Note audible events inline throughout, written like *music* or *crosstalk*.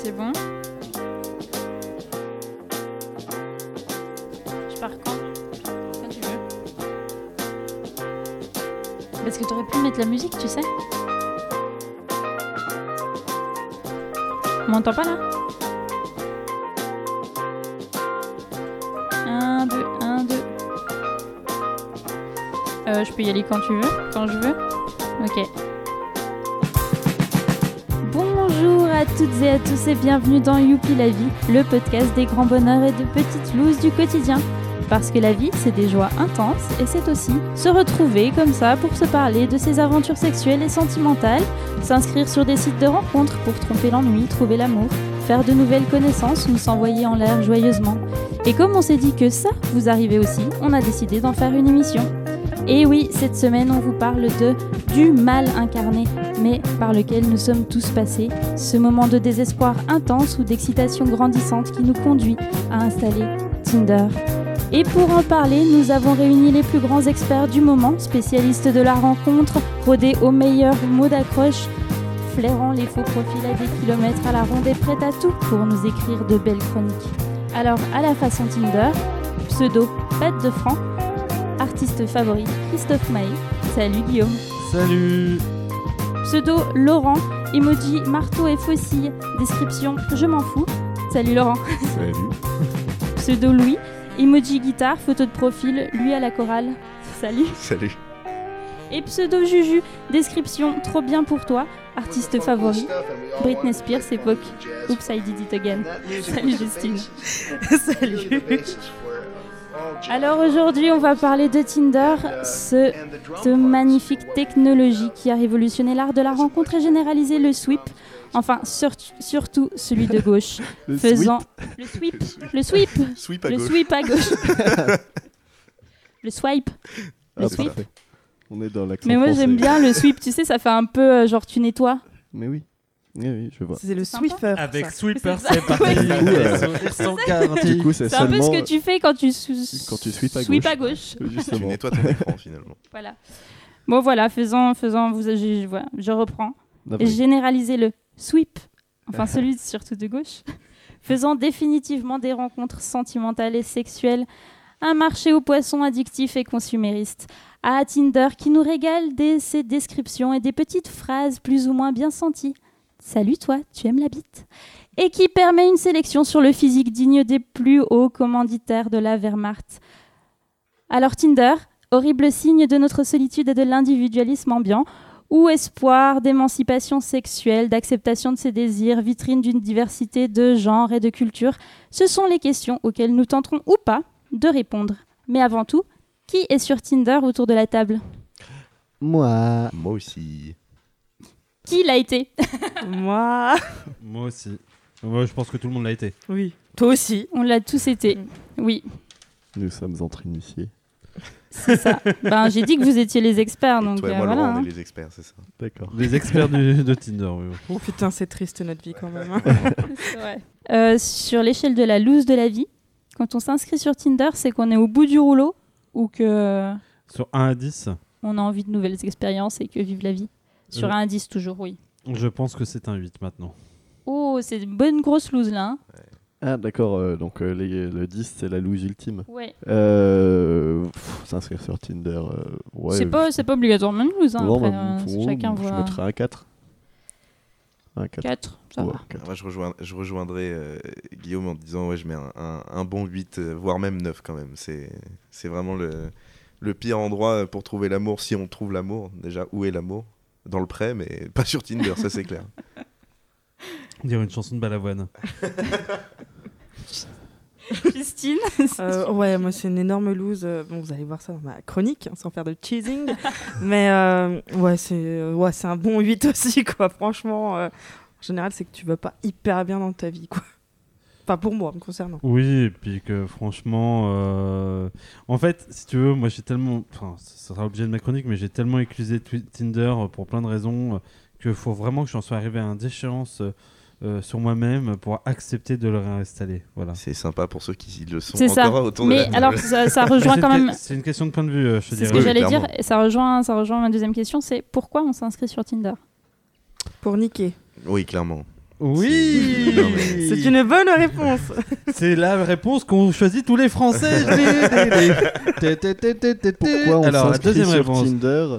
C'est bon Je pars quand? Quand tu veux. Parce que t'aurais pu mettre la musique, tu sais. On m'entend pas là? 1, 2, 1, 2. Euh, je peux y aller quand tu veux, quand je veux. Ok. Toutes et à tous et bienvenue dans Youpi la vie, le podcast des grands bonheurs et de petites looses du quotidien. Parce que la vie, c'est des joies intenses et c'est aussi se retrouver comme ça pour se parler de ses aventures sexuelles et sentimentales, s'inscrire sur des sites de rencontres pour tromper l'ennui, trouver l'amour, faire de nouvelles connaissances ou s'envoyer en l'air joyeusement. Et comme on s'est dit que ça vous arrivait aussi, on a décidé d'en faire une émission. Et oui, cette semaine, on vous parle de du mal incarné, par lequel nous sommes tous passés, ce moment de désespoir intense ou d'excitation grandissante qui nous conduit à installer Tinder. Et pour en parler, nous avons réuni les plus grands experts du moment, spécialistes de la rencontre, rodés aux meilleurs mots d'accroche, flairant les faux profils à des kilomètres à la ronde et prêts à tout pour nous écrire de belles chroniques. Alors, à la façon Tinder, pseudo Pat de Franc, artiste favori Christophe Maé. Salut Guillaume. Salut Pseudo Laurent, emoji marteau et faucille, description je m'en fous. Salut Laurent. *laughs* Salut Pseudo Louis, emoji guitare, photo de profil, lui à la chorale. Salut. Salut. Et pseudo Juju, description trop bien pour toi, artiste favori, Britney Spears époque Oops I did it again. Salut Justine. *laughs* Salut. Alors aujourd'hui on va parler de Tinder, ce, ce magnifique technologie qui a révolutionné l'art de la rencontre et généralisé le sweep. Enfin, sur- surtout celui de gauche, *laughs* Le faisant le sweep, le sweep, Sweep à le gauche. sweep à gauche, *laughs* le swipe. Ah, Le sweep. parfait. On est dans Mais moi j'aime bien le sweep, tu sais, ça fait un peu euh, genre tu nettoies. Mais oui. Oui, oui, je vois. C'est le. Swiffer. Avec ça. Sweeper, C'est parti. *laughs* Du coup, c'est un peu ce que tu fais quand tu, sou- quand tu sweep à sweep gauche. à gauche. Tu nettoies ton écran *laughs* finalement. Voilà. Bon voilà, faisant, faisant, vous, je, voilà, je reprends. D'après. généraliser le sweep, enfin *laughs* celui surtout de gauche, faisant définitivement des rencontres sentimentales et sexuelles un marché aux poissons addictifs et consuméristes. À Tinder qui nous régale de ses descriptions et des petites phrases plus ou moins bien senties. Salut toi, tu aimes la bite? Et qui permet une sélection sur le physique digne des plus hauts commanditaires de la Wehrmacht? Alors Tinder, horrible signe de notre solitude et de l'individualisme ambiant, ou espoir d'émancipation sexuelle, d'acceptation de ses désirs, vitrine d'une diversité de genres et de cultures, ce sont les questions auxquelles nous tenterons ou pas de répondre. Mais avant tout, qui est sur Tinder autour de la table? Moi. Moi aussi. Qui l'a été *laughs* Moi. Moi aussi. Moi, je pense que tout le monde l'a été. Oui. Toi aussi. On l'a tous été. Oui, Nous sommes entre initiés. c'est ça. *laughs* ben, j'ai dit que vous étiez les experts, donc Toi et euh, moi, voilà. Laurent, on hein. est les experts, c'est ça. D'accord. Les experts du- de Tinder, oui. *laughs* Oh putain, c'est triste notre vie quand même. hein. C'est vrai. Euh, sur l'échelle de la loose de la vie, quand on s'inscrit sur Tinder, c'est qu'on est au bout du rouleau ou que Sur 1 à 10, on a envie de nouvelles expériences et que vive la vie. Sur Euh. un 10 toujours, oui. je pense que c'est un 8 maintenant. Oh, c'est une bonne grosse loose là. hein. Ah, d'accord. euh, donc, euh, les- le 10, c'est la loose ultime. ouais. Euh, pff, S'inscrire sur Tinder. euh, ouais. c'est pas, c'est pas obligatoirement une loose. Hein, Non, après, bah, euh, pour- chacun Je voit. mettrais un 4. Un 4. 4, ça Ouais, va. Moi, je, rejoins, je rejoindrai euh, Guillaume en disant ouais, je mets un, un- un bon 8, euh, voire même 9 quand même. C'est c'est vraiment le, le pire endroit pour trouver l'amour, si on trouve l'amour. Déjà, où est l'amour? Dans le prêt, mais pas sur Tinder, ça c'est clair. Dire une chanson de Balavoine. *laughs* Christine Euh, ouais, moi c'est une énorme loose. euh, Bon, vous allez voir ça dans ma chronique, hein, sans faire de cheesing. *laughs* Mais euh, ouais, c'est euh, ouais, c'est un bon 8 *laughs* aussi, quoi. Franchement, euh, en général, c'est que tu vas pas hyper bien dans ta vie, quoi. Enfin, pour moi, me concernant. Oui, et puis que franchement, euh, en fait, si tu veux, moi j'ai tellement, enfin, ça sera l'objet de ma chronique, mais j'ai tellement éclusé Tinder euh, pour plein de raisons euh, qu'il faut vraiment que j'en sois arrivé à un déchéance euh, sur moi-même pour accepter de le réinstaller. Voilà. C'est sympa pour ceux qui le sont C'est ça. encore autour de la Mais alors, ça, rejoint quand même. C'est une question de point de vue, euh, C'est ce que Oui, j'allais dire. Ça rejoint, ça rejoint ma deuxième question c'est pourquoi on s'inscrit sur Tinder? Pour niquer. Oui, clairement. Oui C'est une bonne réponse. C'est la réponse qu'ont choisi tous les Français. *laughs* Pourquoi on Alors, la s'inscrit deuxième sur réponse. Tinder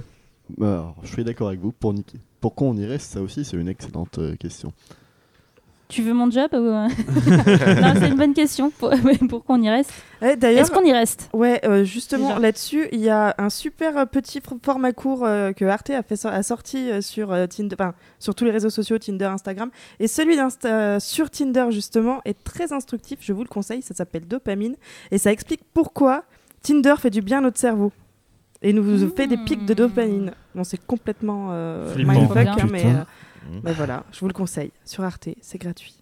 Alors, Je suis d'accord avec vous pour niquer. Pourquoi on y reste Ça aussi, c'est une excellente euh, question. Tu veux mon job ou... euh? *laughs* *laughs* Non, c'est une bonne question. Pour- *laughs* Pourquoi on y reste Eh, D'ailleurs, Est-ce qu'on y reste? Ouais, euh, justement, Déjà. là-dessus, il y a un super euh, petit format court euh, que Arte a, fait, so- a sorti euh, sur, euh, Tinder, sur tous les réseaux sociaux, Tinder, Instagram. Et celui d'Insta- sur Tinder, justement, est très instructif. Je vous le conseille. Ça s'appelle Dopamine. Et ça explique pourquoi Tinder fait du bien à notre cerveau. Et nous fait des pics de dopamine. Bon, c'est complètement euh, mindfuck, hein, mais, euh, mais voilà, je vous le conseille. Sur Arte, c'est gratuit.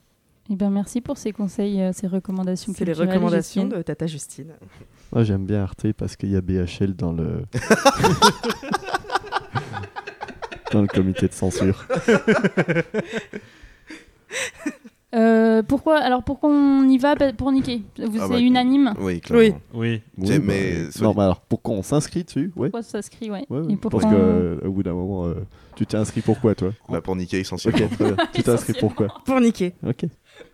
Eh bien, merci pour ces conseils, euh, ces recommandations. C'est les recommandations Justine. de Tata Justine. Moi, j'aime bien Arte parce qu'il y a BHL dans le. *laughs* dans le comité de censure. *laughs* Euh, pourquoi Alors, pourquoi on y va Bah, Pour niquer. Vous- Ah c'est bah, unanime. Oui, clairement. Oui. Sais, bah, mais non, mais alors pourquoi on s'inscrit dessus Ouais. Pourquoi ça s'inscrit, ouais. Parce que on- euh, au bout d'un moment, euh, tu t'es inscrit pourquoi toi Bah, pour niquer essentiellement. Ok, très bien. tu *laughs* t'es inscrit pourquoi Pour niquer. Ok.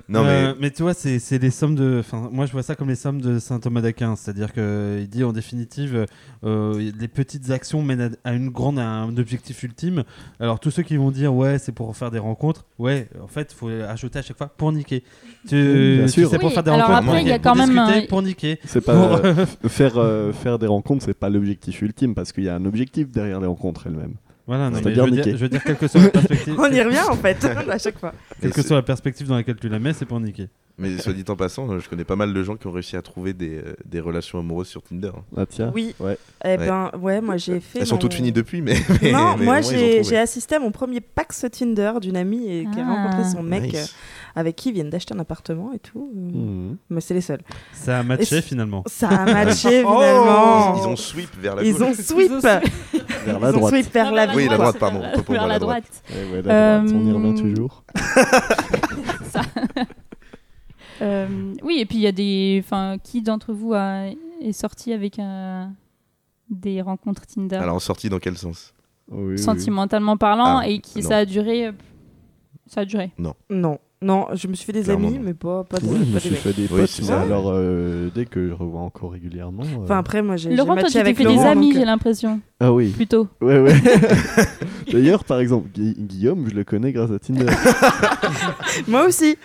Non, mais Euh, mais tu vois, c'est c'est les sommes de. Enfin, moi, je vois ça comme les sommes de saint Thomas d'Aquin. C'est-à-dire qu'il dit en définitive, euh, les petites actions mènent à, une grande, à un objectif ultime. Alors, tous ceux qui vont dire, ouais, c'est pour faire des rencontres, ouais, en fait, il faut ajouter à chaque fois pour niquer. Tu, bien tu sais, pour Oui, faire des alors rencontres, après, pour il y a niquer. quand même un- pour niquer. C'est pas Pour- euh, *laughs* *laughs* faire euh, faire des rencontres, c'est pas l'objectif ultime parce qu'il y a un objectif derrière les rencontres elles-mêmes. Voilà, non, mais je veux, dire, je veux dire, quelle que soit la perspective, *laughs* On y revient en fait, *laughs* à chaque fois. quelle que soit la perspective dans laquelle tu la mets, c'est pour niquer. Mais soit dit en passant, je connais pas mal de gens qui ont réussi à trouver des, euh, des relations amoureuses sur Tinder. hein. Ah tiens. Oui. Ouais. Eh ben, ouais, moi j'ai fait. Elles sont toutes finies depuis, mais. *laughs* mais- Non, mais moi j'ai assisté à mon premier Pax Tinder d'une amie et qui a Ah. rencontré son mec Nice. Avec qui ils viennent d'acheter un appartement et tout. euh, Mhm. Mais c'est les seuls. Ça a matché finalement. Ça a matché *laughs* Oh, finalement. Ils ont sweep vers la Ils gauche. ont sweep. *laughs* Vers la Ils ont droite. sweep vers la Oui, la droite. pardon, Vers, la droite. droite. Ouais, ouais, la droite, on y revient Euh, toujours. *laughs* Euh, oui, et puis il y a des. Enfin, qui d'entre vous a... est sorti avec un- des rencontres Tinder Alors, en sortie, dans quel sens? Oui, oui. sentimentalement parlant Ah, et qui non. ça a duré. Ça a duré? Non, non, je me suis fait des Clairement, amis, non. mais pas, pas, de, Ouais, je me pas des suis mecs. fait des Oui, potes, c'est mais ça. alors euh, dès que je revois encore régulièrement. euh, Enfin, après, moi j'ai j'ai Laurent, toi, matché tu t'es avec fait Laurent. des amis, donc, j'ai euh, l'impression. Ah oui, Plutôt. ouais, ouais. *laughs* D'ailleurs, par exemple, Gui- Guillaume, je le connais grâce à Tinder. *laughs* Moi aussi.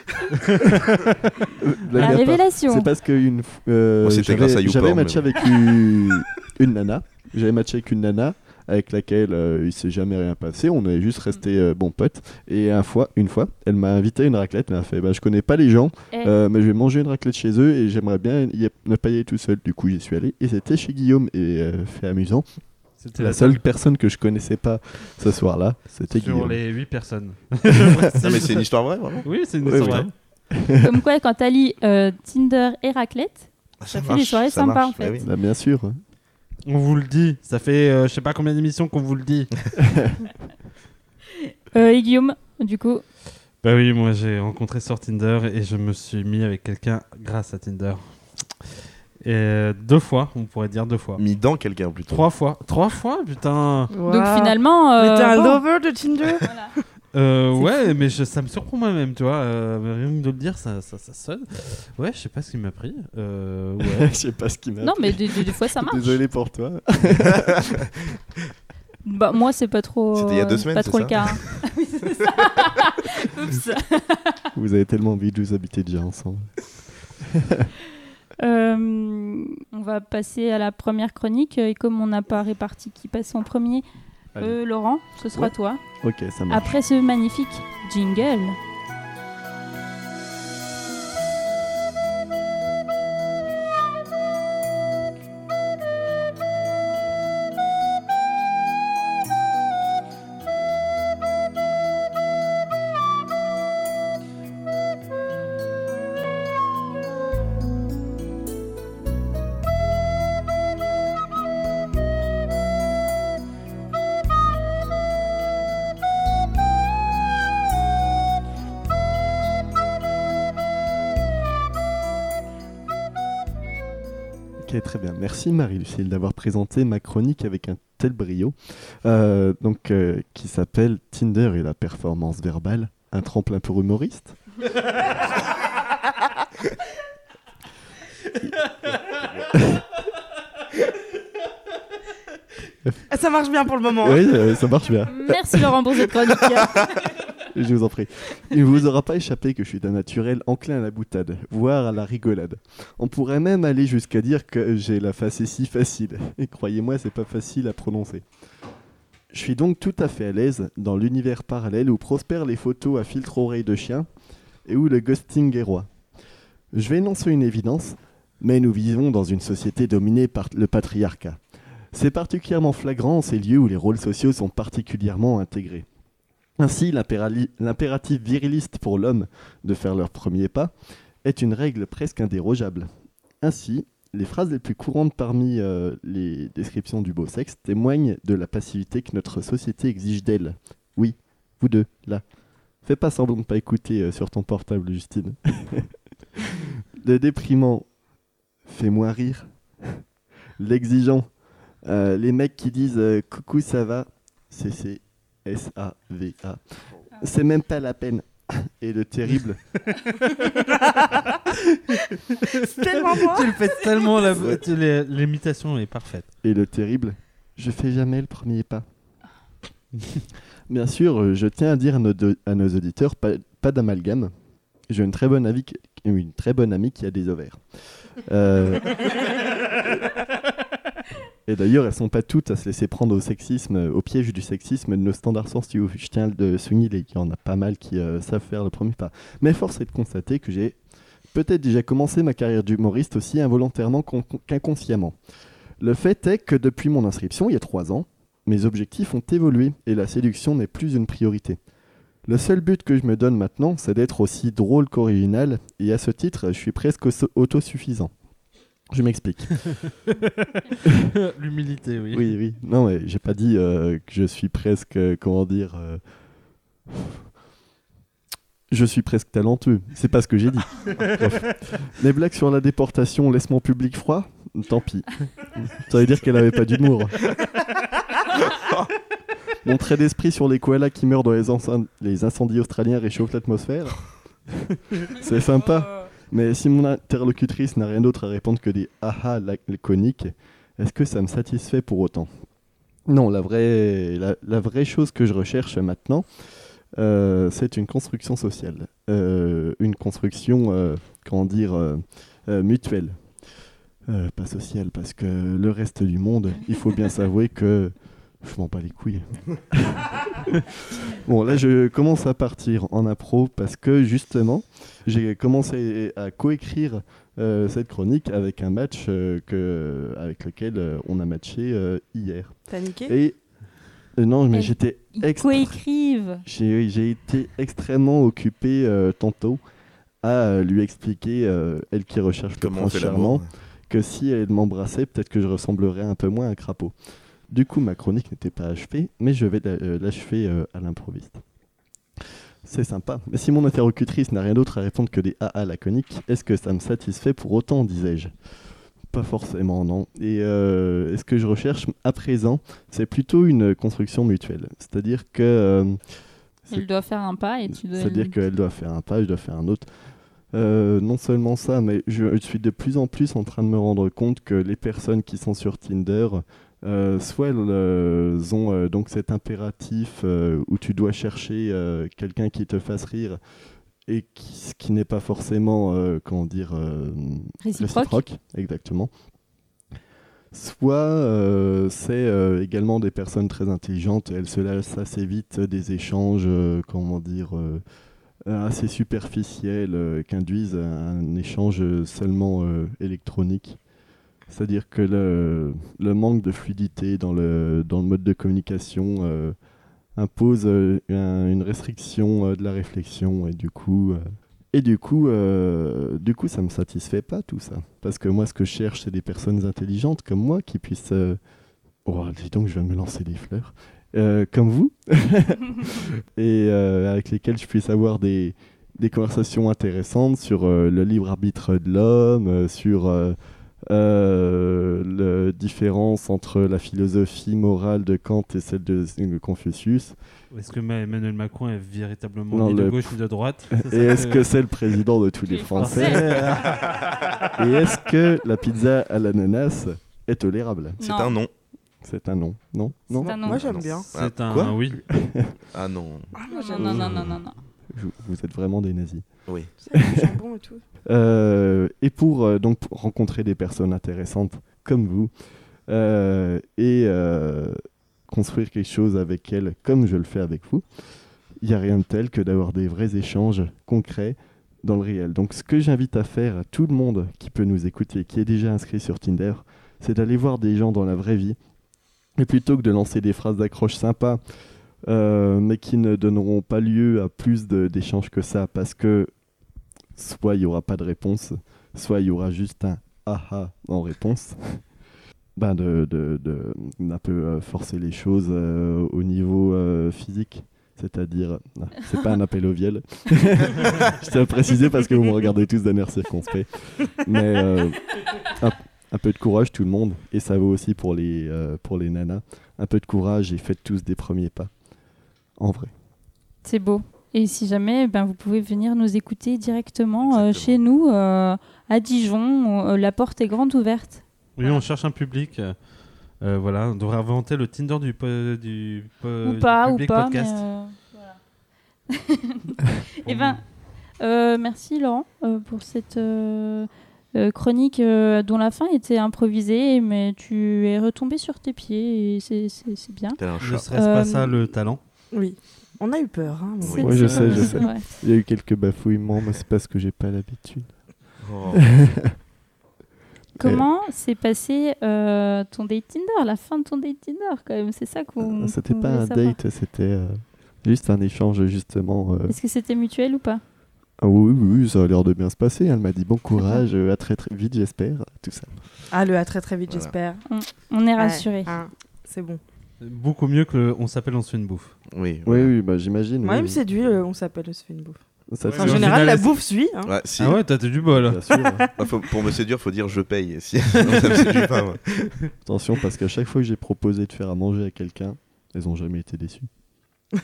Euh, *laughs* La part. révélation. C'est parce que une f- euh, Moi, c'était j'avais- grâce à YouPorn, j'avais matché avec une, une nana. J'avais matché avec une nana avec laquelle euh, il s'est jamais rien passé. On est juste resté euh, bons potes. Et un fois, une fois, elle m'a invité à une raclette. Elle m'a fait bah, Je connais pas les gens, Eh, euh, mais je vais manger une raclette chez eux et j'aimerais bien y- ne pas y aller tout seul. Du coup, j'y suis allé. Et c'était chez Guillaume. Et euh, fait amusant. C'était La seule personne que je connaissais pas ce soir-là, c'était sur Guillaume. les 8 personnes. *laughs* *laughs* Non, mais c'est une histoire vraie, vraiment. Oui, c'est une histoire ouais. vraie. Comme quoi, quand t'allies euh, Tinder et raclette, Ça fait des soirées ça sympas, marche, en fait. bah oui. Bah, bien sûr. On vous le dit. Ça fait euh, je sais pas combien d'émissions qu'on vous le dit. *laughs* euh, et Guillaume, du coup, Bah oui, moi j'ai rencontré sur Tinder et je me suis mis avec quelqu'un grâce à Tinder. Et euh, deux fois, on pourrait dire deux fois. Mis dans quelqu'un plutôt. Trois fois. Trois fois, putain. donc finalement. Mais euh, t'es un bon, lover de Tinder? Voilà. Euh, ouais, mais je- ça me surprend moi-même, tu vois. euh, rien que de le dire, ça, ça, ça sonne. Ouais, je sais pas ce qui m'a pris. Euh, ouais. *laughs* je sais pas ce qui m'a. Non, mais des, des- des fois ça marche. Désolé pour toi. *laughs* Bah, moi, c'est pas trop. C'était il y a deux semaines, Pas trop ça le cas. hein. *laughs* Oui, c'est ça. Oups. Vous avez tellement envie de vous habiter déjà ensemble. Euh, on va passer à la première chronique. Et comme on n'a pas réparti qui passe en premier. Euh, Laurent, ce sera Ouais. toi. Ok, ça marche. Après ce magnifique jingle. Merci Marie-Lucille d'avoir présenté ma chronique avec un tel brio. Euh, donc, euh, qui s'appelle Tinder et la performance verbale, un tremplin pour humoriste. Ça marche bien pour le moment. Oui, euh, ça marche bien. Merci Laurent pour cette chronique. *laughs* Je vous en prie. Il ne vous aura pas échappé que je suis d'un naturel enclin à la boutade, voire à la rigolade. On pourrait même aller jusqu'à dire que j'ai la face si facile. Et croyez-moi, c'est pas facile à prononcer. Je suis donc tout à fait à l'aise dans l'univers parallèle où prospèrent les photos à filtre oreille de chien et où le ghosting est roi. Je vais énoncer une évidence, mais nous vivons dans une société dominée par le patriarcat. C'est particulièrement flagrant en ces lieux où les rôles sociaux sont particulièrement intégrés. Ainsi, l'impératif viriliste pour l'homme de faire leur premier pas est une règle presque indérogeable. Ainsi, les phrases les plus courantes parmi euh, les descriptions du beau sexe témoignent de la passivité que notre société exige d'elle. Oui, vous deux, là. Fais pas semblant de pas écouter euh, sur ton portable, Justine. *laughs* Le déprimant, fais-moi rire. *laughs* L'exigeant, euh, les mecs qui disent coucou, ça va, c'est S-A-V-A. C'est même pas la peine. *laughs* Et le terrible, C'est tellement moi. Tu le fais tellement, la- tu- l'é- l'imitation est parfaite. et le terrible, je fais jamais le premier pas. *laughs* Bien sûr, euh, je tiens à dire à nos, do- à nos auditeurs, pas, pas d'amalgame. J'ai une très bonne amie, qui- une très bonne amie qui a des ovaires. Euh, *laughs* Et d'ailleurs, elles sont pas toutes à se laisser prendre au sexisme, euh, au piège du sexisme de nos standards sociaux. Je tiens à le souligner, il y en a pas mal qui euh, savent faire le premier pas. Mais force est de constater que j'ai peut-être déjà commencé ma carrière d'humoriste aussi involontairement qu'in- qu'inconsciemment. Le fait est que depuis mon inscription, il y a trois ans, mes objectifs ont évolué et la séduction n'est plus une priorité. Le seul but que je me donne maintenant, c'est d'être aussi drôle qu'original, et à ce titre, je suis presque auto- autosuffisant. Je m'explique. *laughs* L'humilité, oui. Oui, oui. Non, mais j'ai pas dit euh, que je suis presque, euh, comment dire, euh, je suis presque talentueux. C'est pas ce que j'ai dit. *laughs* Les blagues sur la déportation laissent mon public froid. Tant pis. Ça veut dire qu'elle avait pas d'humour. *laughs* Mon trait d'esprit sur les koalas qui meurent dans les, les incendies australiens réchauffe l'atmosphère. C'est sympa. Mais si mon interlocutrice n'a rien d'autre à répondre que des aha laconiques, est-ce que ça me satisfait pour autant? Non, la vraie, la, vraie chose que je recherche maintenant, euh, c'est une construction sociale. Euh, une construction, euh, comment dire, mutuelle. Pas sociale, parce que le reste du monde, il faut bien s'avouer que je m'en bats les couilles. *laughs* bon, là, je commence à partir en impro parce que justement, j'ai commencé à coécrire euh, cette chronique avec un match euh, que, avec lequel euh, on a matché euh, hier. T'as niqué? Et euh, non, mais j'étais extra- coécrivent. j'ai j'ai été extrêmement occupé euh, tantôt à lui expliquer, euh, elle qui recherche le Comment on prince charmant, que si elle m'embrassait, peut-être que je ressemblerais un peu moins à un crapaud. Du coup, ma chronique n'était pas achevée, mais je vais euh, l'achever euh, à l'improviste. C'est sympa. Mais si mon interlocutrice n'a rien d'autre à répondre que des AA laconiques, est-ce que ça me satisfait pour autant, disais-je? Pas forcément, non. Et euh, est-ce que je recherche à présent? C'est plutôt une construction mutuelle. C'est-à-dire que... euh, Elle doit faire un pas et tu dois. c'est-à-dire qu'elle doit faire un pas, je dois faire un autre. Euh, non seulement ça, mais je, je suis de plus en plus en train de me rendre compte que les personnes qui sont sur Tinder, euh, soit elles euh, ont euh, donc cet impératif euh, où tu dois chercher quelqu'un qui te fasse rire et qui, ce qui n'est pas forcément, comment dire, Réciproque. exactement. Soit c'est également des personnes très intelligentes, elles se lassent assez vite des échanges, comment dire, assez superficiels qui induisent à un échange seulement électronique. C'est-à-dire que le, le manque de fluidité dans le, dans le mode de communication euh, impose euh, un- une restriction euh, de la réflexion et du coup, et du coup, du coup, ça me satisfait pas tout ça. Parce que moi, ce que je cherche, c'est des personnes intelligentes comme moi qui puissent. Oh, dis donc, je viens de me lancer des fleurs. Comme vous. *laughs* et avec lesquelles je puisse avoir des, des conversations intéressantes sur le libre arbitre de l'homme, sur. Euh, la différence entre la philosophie morale de Kant et celle de Confucius. Est-ce que Ma- Emmanuel Macron est véritablement Non, ni de gauche ni de droite *laughs* Et est-ce que c'est le président de tous les Français *laughs* Et est-ce que la pizza à l'ananas est tolérable C'est un non. C'est un non. Non Non C'est un non. Moi Ah, j'aime bien. C'est Ah, un quoi oui. Ah non. Ah, Non, non, non, non, non, vous êtes vraiment des nazis. Oui. Jambon et tout. Euh, et pour euh, donc pour rencontrer des personnes intéressantes comme vous euh, et euh, construire quelque chose avec elles comme je le fais avec vous, il n'y a rien de tel que d'avoir des vrais échanges concrets dans le réel. Donc ce que j'invite à faire à tout le monde qui peut nous écouter, qui est déjà inscrit sur Tinder, c'est d'aller voir des gens dans la vraie vie. Et plutôt que de lancer des phrases d'accroche sympas, euh, mais qui ne donneront pas lieu à plus d'échanges que ça, parce que soit il n'y aura pas de réponse, soit il y aura juste un aha en réponse. *laughs* ben de, de, de- d'un peu euh, forcer les choses euh, au niveau euh, physique. C'est-à-dire, c'est pas un appel au viol. *laughs* Je tiens à préciser parce que vous me regardez tous d'un air circonspect. Mais un, un peu de courage, tout le monde. Et ça vaut aussi pour les, pour les nanas. Un peu de courage et faites tous des premiers pas. En vrai. C'est beau. Et si jamais, ben, vous pouvez venir nous écouter directement euh, chez nous, euh, à Dijon. où, euh, la porte est grande ouverte. Oui, on cherche un public. euh, voilà, on devrait inventer le Tinder du, po- du, po- ou du pas, ou public pas. podcast. Mais, euh, voilà. *laughs* Eh ben, euh, merci Laurent euh, pour cette chronique euh, dont la fin était improvisée, mais tu es retombé sur tes pieds et c'est- bien. Ne serait-ce Euh, pas ça le talent Oui. On a eu peur. Hein, C'est- Ouais, je sais, je sais. Il y a eu quelques bafouillements, mais c'est parce que j'ai pas l'habitude. Oh. *laughs* Comment s'est passé euh, ton date Tinder, la fin de ton date Tinder quand même? C'est ça qu'on. Ah, C'était pas un savoir. date, c'était euh, juste un échange justement. euh. Est-ce que c'était mutuel ou pas? Ah oui, oui, oui, ça a l'air de bien se passer. Elle m'a dit bon courage, à très très vite j'espère, tout ça. Ah, le à très très vite, Voilà. j'espère. On est Ouais, rassurés. hein, C'est bon. Beaucoup mieux que le on s'appelle, on se fait une bouffe. Oui. Oui, voilà. oui, bah j'imagine. Moi, il me oui. séduit, on s'appelle, on se fait une bouffe. Ça, Ouais, c'est- En général, final, la bouffe suit. hein. Ouais, si. Ah ouais, t'as du bol. Bien sûr. Ah, faut- pour me séduire, faut dire je paye. Si... *laughs* non, ça me séduit pas, moi. Attention, parce qu'à chaque fois que j'ai proposé de faire à manger à quelqu'un, elles ont jamais été déçues. *laughs*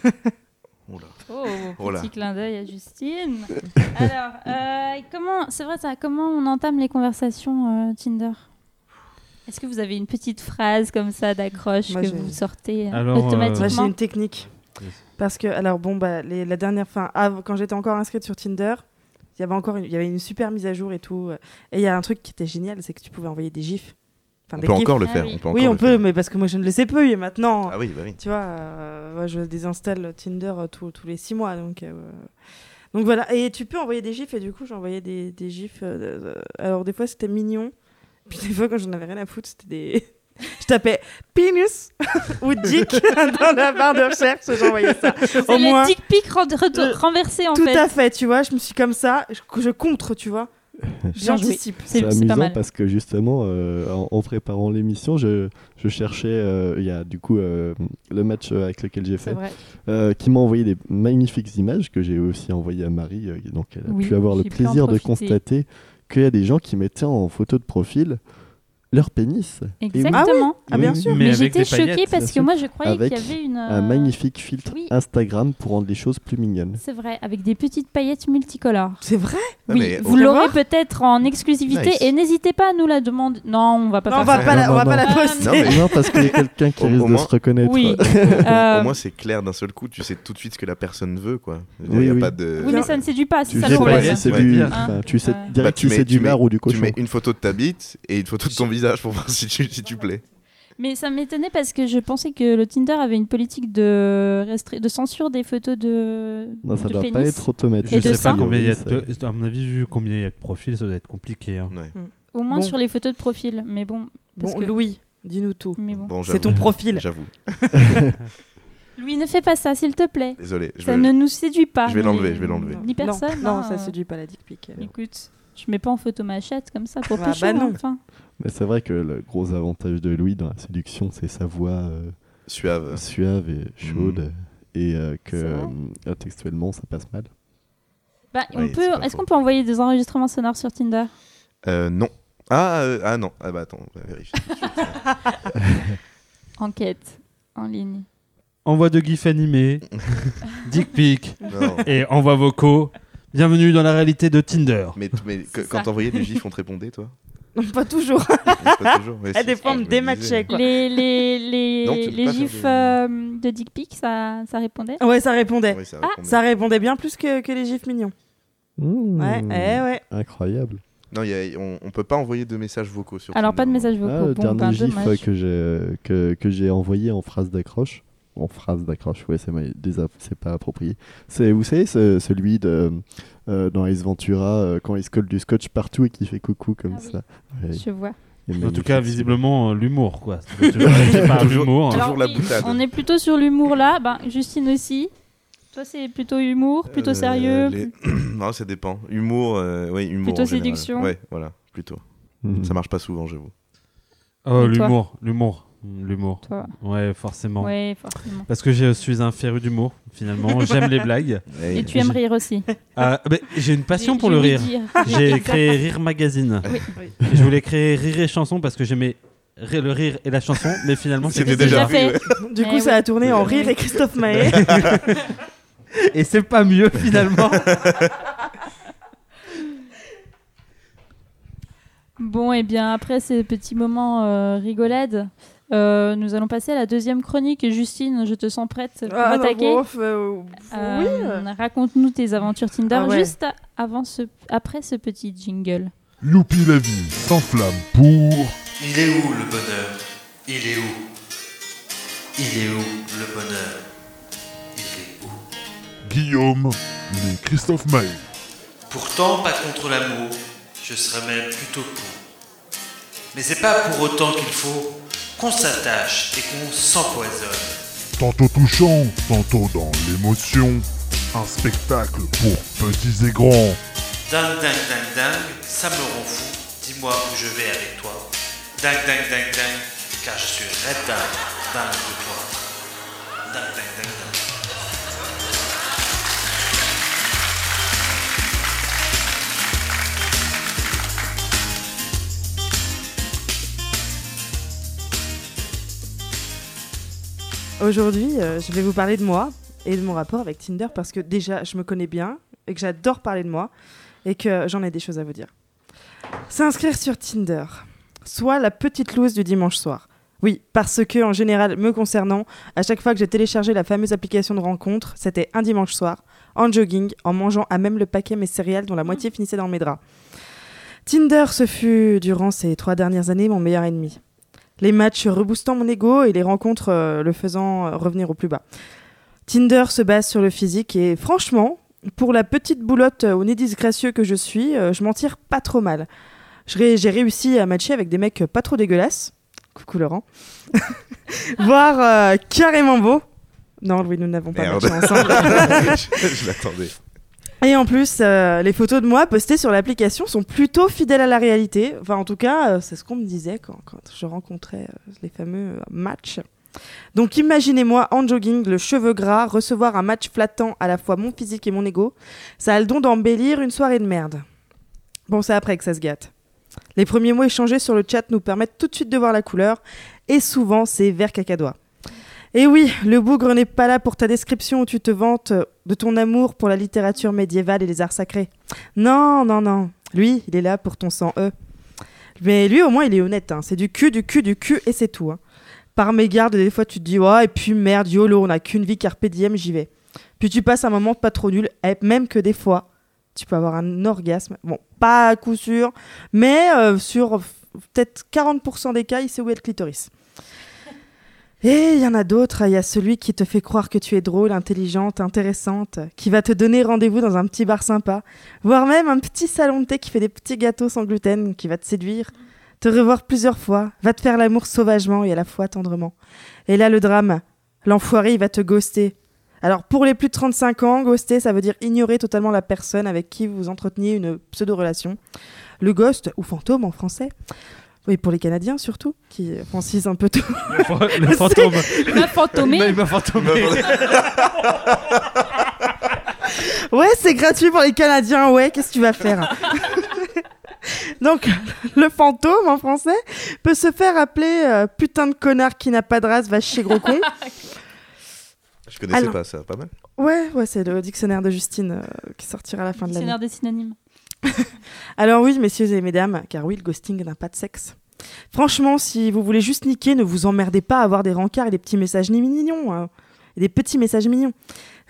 Oh, Oh là. petit clin d'œil à Justine. *laughs* Alors, euh, comment, c'est vrai ça, comment on entame les conversations euh, Tinder? Est-ce que vous avez une petite phrase comme ça d'accroche que vous sortez euh, Alors, euh, Moi, j'ai automatiquement une technique. Yes. Parce que, alors, bon, bah, les- la dernière fin, av- quand j'étais encore inscrite sur Tinder, il y avait encore une, il y avait une super mise à jour et tout. euh, Et il y a un truc qui était génial, c'est que tu pouvais envoyer des gifs. Enfin, On des peut gifs. encore le Ah faire. oui. On peut Oui, on le peut, faire. mais parce que moi, je ne le sais plus. Et maintenant, Ah oui, bah oui. tu vois, euh, je désinstalle Tinder tous- les six mois. Donc, euh, donc voilà. Et tu peux envoyer des gifs. Et du coup, j'envoyais des, des gifs. euh, alors, des fois, c'était mignon. Puis des fois, quand j'en avais rien à foutre, c'était des. *laughs* Je tapais pénis *laughs* ou dick *laughs* dans la barre de recherche, j'envoyais ça. C'est Au le moins, dick pic Le- renversé en tout fait. à fait, tu vois, je me suis comme ça, je, je contre, tu vois. J'anticipe. C'est amusant mal. parce que justement, euh, en, en préparant l'émission, je, je cherchais, euh, il y a du coup euh, le match euh, avec lequel j'ai fait, euh, qui m'a envoyé des magnifiques images que j'ai aussi envoyées à Marie, euh, donc elle a Oui, pu avoir le plaisir de constater qu'il y a des gens qui mettaient en photo de profil leur pénis. Et oui, Exactement. Ah, bien oui, sûr. oui, Mais, avec j'étais choquée parce que moi je croyais qu'il y avait une. Un euh, magnifique filtre oui. Instagram pour rendre les choses plus mignonnes. C'est vrai, avec des petites paillettes multicolores. C'est vrai? Ouais, oui, mais vous l'aurez peut-être en exclusivité Nice. et n'hésitez pas à nous la demander. Non, on va pas Non, on va ça. pas la, on va Non, pas non, la non. poster. Non, mais- non, parce qu'il y a quelqu'un qui risque au de moins- se reconnaître. Oui. Au- *laughs* Euh, Au moins, c'est clair d'un seul coup. Tu sais tout de suite ce que la personne veut, quoi. Oui, oui. pas de. Oui, mais ça ne séduit pas, c'est Tu ça sais le problème. tu sais direct Bah, tu si mets- c'est tu du mets- ou du Tu cochon. mets une photo de ta bite et une photo de ton visage pour voir si tu, si tu plais. Mais ça m'étonnait parce que je pensais que le Tinder avait une politique de, restri- de censure des photos de, Non, ça de doit pénis. pas être automatique. Je sais pas combien il y a de... À mon avis, vu combien il y a de profils, ça doit être compliqué. hein. Ouais. Au moins Bon. sur les photos de profil. Mais bon. parce Bon, que- Louis, dis-nous tout. mais bon. Bon, C'est ton profil. J'avoue. *laughs* Louis, ne fais pas ça, s'il te plaît. Désolé. Je Ça vais- ne nous séduit pas. je vais l'enlever, je vais l'enlever. Ni personne. Non, non, hein, ça euh, séduit pas la dick pic. alors. Écoute, je mets pas en photo ma chatte comme ça pour Ah, pécho, bah non. hein, enfin. Mais c'est vrai que le gros avantage de Louis dans la séduction, c'est sa voix euh, Suave. suave et chaude. Mm. Et euh, que euh, textuellement, ça passe mal. Bah, on peut. Est-ce qu'on peut envoyer des enregistrements sonores sur Tinder? Euh, non. Ah, euh, ah non, ah bah attends, on va vérifier. *laughs* Enquête en ligne. Envoi de gifs animés, *laughs* dick pic et envoi vocaux. Bienvenue dans la réalité de Tinder. Mais, mais que- quand t'envoyais des gifs, on te répondait, toi? Non, pas toujours. *laughs* Pas toujours À si, des quoi. Les, les, les, *laughs* Non, les gifs des- euh, de dick pic, ça, ça répondait? Ouais, ça répondait. Ouais, ça Ah, répondait. Ça répondait bien plus que, que les gifs mignons. Mmh. Ouais, eh ouais. Incroyable. Non, y a- on, on peut pas envoyer de messages vocaux sur Alors, pas de Tinder. messages Ah, vocaux. le bon, dernier ben, gif dommage. que j'ai que, que j'ai envoyé en phrase d'accroche. En phrase d'accroche, ouais, c'est ma- désa- c'est pas approprié. C'est, vous savez, ce- celui de euh, dans Ace Ventura euh, quand il se colle du scotch partout et qui fait coucou comme Ah oui. ça. Ouais, Je vois. En tout cas, visiblement, euh, l'humour, quoi. *laughs* Toujours- l'humour. Toujours Alors, la oui, boutade. On est plutôt sur l'humour là. Ben, Justine aussi. Toi, c'est plutôt humour, plutôt Euh, sérieux. les- *clears throat* non, ça dépend. Humour, euh, ouais, humour. Plutôt en général. séduction. Ouais, voilà, plutôt. Mhm. Ça marche pas souvent, j'avoue. Oh, l'humour, l'humour, l'humour. Toi. Ouais, forcément. Ouais, forcément. Parce que je suis un féru d'humour, finalement. J'aime les blagues. *laughs* Ouais, Et tu aimes rire aussi. Ah, j'ai une passion pour le rire. J'ai créé Rire Magazine. Oui. Je voulais créer Rire et Chanson parce que j'aimais le rire et la chanson, mais finalement C'était déjà fait. Du Eh coup, ça a tourné en rire et Christophe Maé. *laughs* Et c'est pas mieux finalement. *laughs* Bon, et bien après ces petits moments euh, rigolades, euh, nous allons passer à la deuxième chronique. Justine, je te sens prête pour Ah, non, attaquer. bon, euh, oui. Euh, Raconte-nous tes aventures Tinder Ah ouais. juste avant ce, après ce petit jingle. Youpi la vie s'enflamme pour Il est où le bonheur? Il est où? Il est où le bonheur? Il est où? Guillaume, né Christophe Maé. Pourtant, pas contre l'amour, je serais même plutôt pour. Mais c'est pas pour autant qu'il faut qu'on s'attache et qu'on s'empoisonne. Tantôt touchant, tantôt dans l'émotion. Un spectacle pour petits et grands. Dingue, dingue, dingue, dingue, ça me rend fou. Dis-moi où je vais avec toi. Dingue, dingue, dingue, dingue, car je suis red dingue, dingue de toi. Dingue, dingue, dingue, dingue. Aujourd'hui, euh, je vais vous parler de moi et de mon rapport avec Tinder parce que déjà, je me connais bien et que j'adore parler de moi et que j'en ai des choses à vous dire. S'inscrire sur Tinder, soit la petite loose du dimanche soir. Oui, parce que en général, me concernant, à chaque fois que j'ai téléchargé la fameuse application de rencontre, c'était un dimanche soir, en jogging, en mangeant à même le paquet mes céréales dont la moitié finissait dans mes draps. Tinder, ce fut, durant ces trois dernières années, mon meilleur ennemi. Les matchs reboostant mon ego et les rencontres euh, le faisant euh, revenir au plus bas. Tinder se base sur le physique et franchement, pour la petite boulotte euh, au nez disgracieux que je suis, je m'en tire pas trop mal. J'ai réussi à matcher avec des mecs pas trop dégueulasses. Coucou Laurent. *laughs* Voire carrément beau. Non, Louis, nous n'avons pas matché ensemble. *laughs* je je *laughs* l'attendais. Et en plus, euh, les photos de moi postées sur l'application sont plutôt fidèles à la réalité. Enfin, en tout cas, euh, c'est ce qu'on me disait quand, je rencontrais euh, les fameux matchs. Donc, imaginez-moi en jogging, le cheveu gras, recevoir un match flattant à la fois mon physique et mon ego. Ça a le don d'embellir une soirée de merde. Bon, c'est après que ça se gâte. Les premiers mots échangés sur le chat nous permettent tout de suite de voir la couleur, et souvent c'est vert cacadois. Et oui, le bougre n'est pas là pour ta description où tu te vantes de ton amour pour la littérature médiévale et les arts sacrés. Non, non, non. Lui, il est là pour ton sang E. Mais lui, au moins, il est honnête. hein. C'est du cul, du cul, du cul, et c'est tout. hein. Par mégarde, des fois, tu te dis, ouais, et puis merde, YOLO, on n'a qu'une vie, carpe j'y vais. Puis tu passes un moment pas trop nul, même que des fois, tu peux avoir un orgasme. Bon, pas à coup sûr, mais euh, sur peut-être 40% des cas, il sait où est le clitoris. Et il y en a d'autres. Il y a celui qui te fait croire que tu es drôle, intelligente, intéressante, qui va te donner rendez-vous dans un petit bar sympa, voire même un petit salon de thé qui fait des petits gâteaux sans gluten, qui va te séduire, te revoir plusieurs fois, va te faire l'amour sauvagement et à la fois tendrement. Et là, le drame. L'enfoiré, il va te ghoster. Alors, pour les plus de 35 ans, ghoster, ça veut dire ignorer totalement la personne avec qui vous entreteniez une pseudo-relation. Le ghost, ou fantôme en français. Oui, pour les Canadiens surtout, qui francisent un peu tout. le *laughs* fantôme. Fantomé. Il m'a fantomé. *laughs* Ouais, c'est gratuit pour les Canadiens, ouais, qu'est-ce que tu vas faire? *laughs* Donc, le fantôme en français peut se faire appeler euh, putain de connard qui n'a pas de race, va chez gros con. Je connaissais Alors. pas ça, pas mal. Ouais, ouais, c'est le dictionnaire de Justine euh, qui sortira à la fin de l'année. Dictionnaire des synonymes. *laughs* Alors oui, messieurs et mesdames, car oui, le ghosting n'a pas de sexe. Franchement, si vous voulez juste niquer, ne vous emmerdez pas à avoir des rencarts et des petits messages ni- mignons. hein. Des petits messages mignons.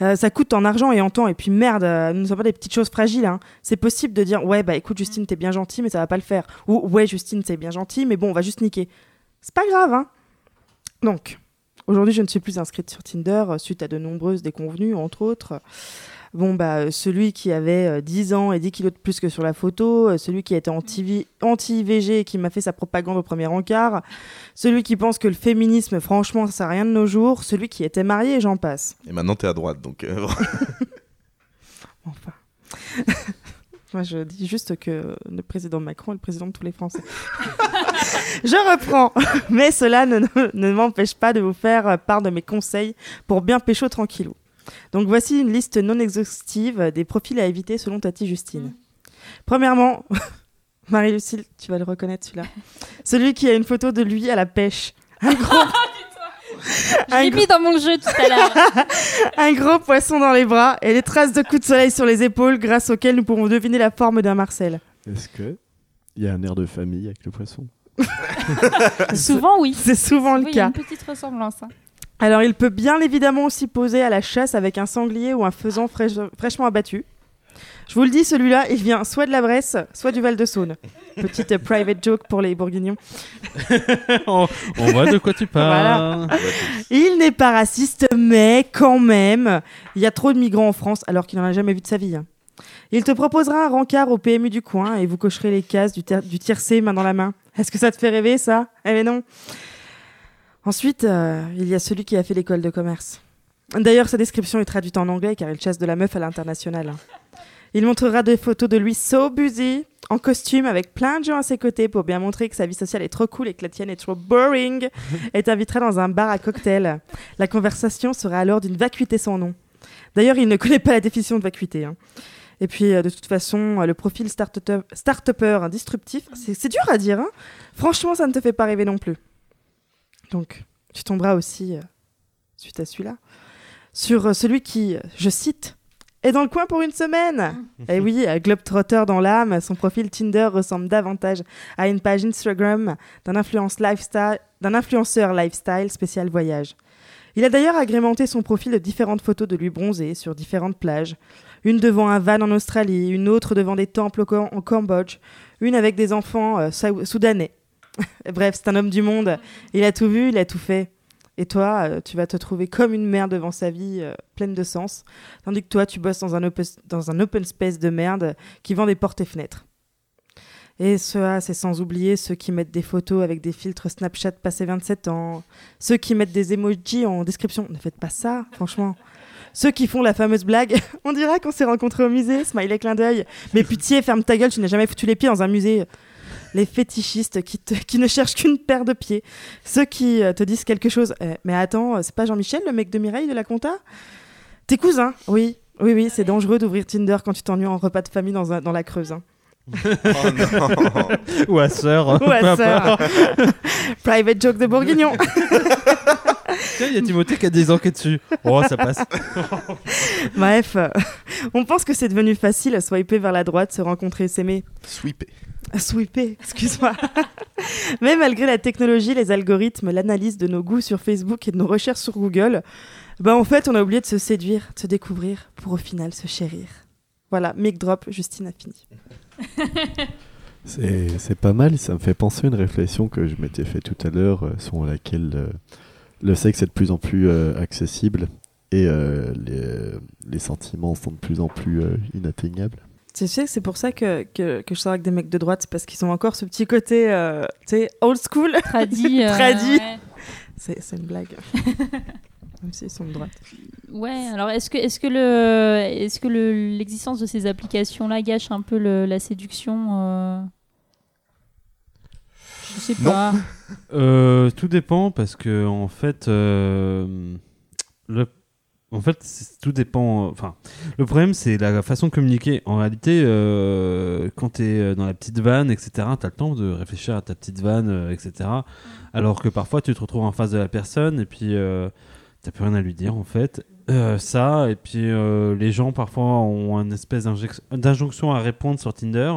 Euh, ça coûte en argent et en temps. Et puis merde, euh, nous ne sommes pas des petites choses fragiles. hein. C'est possible de dire ouais bah écoute Justine t'es bien gentil mais ça va pas le faire. Ou ouais Justine c'est bien gentil mais bon on va juste niquer. C'est pas grave hein. Donc aujourd'hui je ne suis plus inscrite sur Tinder euh, suite à de nombreuses déconvenues entre autres. Bon, bah, euh, celui qui avait euh, 10 ans et 10 kilos de plus que sur la photo, euh, celui qui était anti- anti-IVG et qui m'a fait sa propagande au premier encart, celui qui pense que le féminisme, franchement, ça sert à rien de nos jours, celui qui était marié et j'en passe. Et maintenant, t'es à droite, donc. euh, *laughs* Enfin. *laughs* Moi, je dis juste que le président Macron est le président de tous les Français. *laughs* je reprends. Mais cela ne, ne- ne m'empêche pas de vous faire part de mes conseils pour bien pécho tranquillou. Donc voici une liste non exhaustive des profils à éviter selon Tati Justine. Premièrement, *laughs* Marie-Lucille, tu vas le reconnaître celui-là. *laughs* Celui qui a une photo de lui à la pêche. Un gros, *laughs* Je Un l'ai gros- mis dans mon jeu tout à l'heure. un gros poisson dans les bras et des traces de coups de soleil sur les épaules grâce auxquelles nous pourrons deviner la forme d'un Marcel. Est-ce que il y a un air de famille avec le poisson? Souvent, oui. C'est souvent le Oui, il y a cas. une petite ressemblance. hein. Alors, il peut bien évidemment aussi poser à la chasse avec un sanglier ou un faisan fraîche- fraîchement abattu. Je vous le dis, celui-là, il vient soit de la Bresse, soit du Val-de-Saône. Petite euh, *laughs* private joke pour les bourguignons. *laughs* on, on voit de quoi tu parles. Il n'est pas raciste, mais quand même, il y a trop de migrants en France alors qu'il n'en a jamais vu de sa vie. hein. Il te proposera un rencard au PMU du coin et vous cocherez les cases du, du tiercé main dans la main. Est-ce que ça te fait rêver, ça? Eh mais non. Ensuite, euh, il y a celui qui a fait l'école de commerce. D'ailleurs, sa description est traduite en anglais car il chasse de la meuf à l'international. hein. Il montrera des photos de lui so busy, en costume, avec plein de gens à ses côtés pour bien montrer que sa vie sociale est trop cool et que la tienne est trop boring, *laughs* et t'invitera dans un bar à cocktail. La conversation sera alors d'une vacuité sans nom. D'ailleurs, il ne connaît pas la définition de vacuité. hein. Et puis, euh, de toute façon, euh, le profil start-upper start-upper, hein, disruptif, c'est c'est dur à dire. hein. Franchement, ça ne te fait pas rêver non plus. Donc, tu tomberas aussi, euh, suite à celui-là, sur euh, celui qui, je cite, est dans le coin pour une semaine. Et oui, euh, Globetrotter dans l'âme, son profil Tinder ressemble davantage à une page Instagram d'un lifestyle- influenceur lifestyle spécial voyage. Il a d'ailleurs agrémenté son profil de différentes photos de lui bronzé sur différentes plages. Une devant un van en Australie, une autre devant des temples au Cam- Cambodge, une avec des enfants euh, soudanais. *laughs* Bref, c'est un homme du monde. Il a tout vu, il a tout fait. Et toi, euh, tu vas te trouver comme une merde devant sa vie euh, pleine de sens, tandis que toi, tu bosses dans un, open, dans un open space de merde qui vend des portes et fenêtres. Et cela, c'est sans oublier ceux qui mettent des photos avec des filtres Snapchat passés 27 ans, ceux qui mettent des emojis en description. Ne faites pas ça, franchement. Ceux qui font la fameuse blague, *laughs* on dira qu'on s'est rencontrés au musée, smiley clin d'œil. Mais pitié, ferme ta gueule, tu n'as jamais foutu les pieds dans un musée. Les fétichistes qui, te- qui ne cherchent qu'une paire de pieds. Ceux qui euh, te disent quelque chose. Eh, mais attends, euh, c'est pas Jean-Michel, le mec de Mireille de la compta? Tes cousins Oui, oui, oui, c'est dangereux d'ouvrir Tinder quand tu t'ennuies en repas de famille dans, un- dans la Creuse. hein. Oh non *laughs* Ou à sœur. Ouais, peu sœur. *laughs* Private joke de Bourguignon. *laughs* Tiens, il y a Timothée qui a des enquêtes dessus. Oh, ça passe. *laughs* Bref, euh, on pense que c'est devenu facile à swiper vers la droite, se rencontrer, s'aimer. Sweepé. Sweeper, excuse-moi. *laughs* Mais malgré la technologie, les algorithmes, l'analyse de nos goûts sur Facebook et de nos recherches sur Google, bah en fait, on a oublié de se séduire, de se découvrir, pour au final se chérir. Voilà, mic drop, Justine a fini. *laughs* C'est c'est pas mal, ça me fait penser à une réflexion que je m'étais fait tout à l'heure, euh, selon laquelle euh, le sexe est de plus en plus euh, accessible et euh, les, les sentiments sont de plus en plus euh, inatteignables. Tu sais, c'est pour ça que, que, que je sors avec des mecs de droite, c'est parce qu'ils ont encore ce petit côté, euh, tu sais, old school. Tradi. *laughs* euh, Tradi. ouais. C'est une blague. *laughs* Même s'ils sont de droite. Ouais, alors est-ce que, est-ce que, le, est-ce que le, l'existence de ces applications-là gâche un peu le- la séduction euh? Je sais pas. *laughs* Euh, tout dépend parce que en fait, euh, le, en fait, tout dépend. Enfin, le problème c'est la façon de communiquer. En réalité, euh, quand quand tu es dans la petite vanne, etc., tu as le temps de réfléchir à ta petite vanne, euh, etc. Alors que parfois, tu te retrouves en face de la personne et puis euh, t'as plus rien à lui dire, en fait. Euh, ça, et puis euh, les gens parfois ont une espèce d'injonction à répondre sur Tinder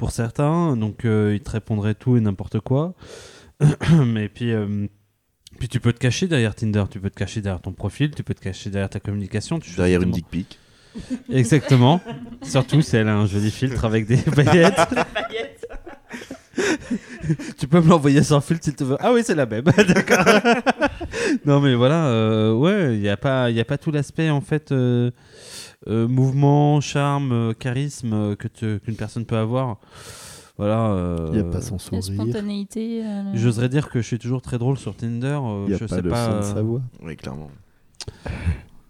pour certains, donc euh, ils te répondraient tout et n'importe quoi. *clears throat* Mais puis, euh, puis tu peux te cacher derrière Tinder, tu peux te cacher derrière ton profil, tu peux te cacher derrière ta communication. Tu Derrière une dick pic. *laughs* Exactement. Surtout si elle a un joli filtre avec des *laughs* paillettes. *laughs* tu peux me l'envoyer sans filtre si tu veux. Ah oui, c'est la même. D'accord. non, mais voilà, euh, ouais, il n'y a, pas- y a pas tout l'aspect en fait. euh, euh, mouvement, charme, euh, charisme euh, que qu'une personne peut avoir. Voilà. euh, Il n'y a pas son La sourire. spontanéité. euh, le- J'oserais dire que je suis toujours très drôle sur Tinder. euh, Il n'y a je pas sais le pas. son de sa voix. Oui, clairement.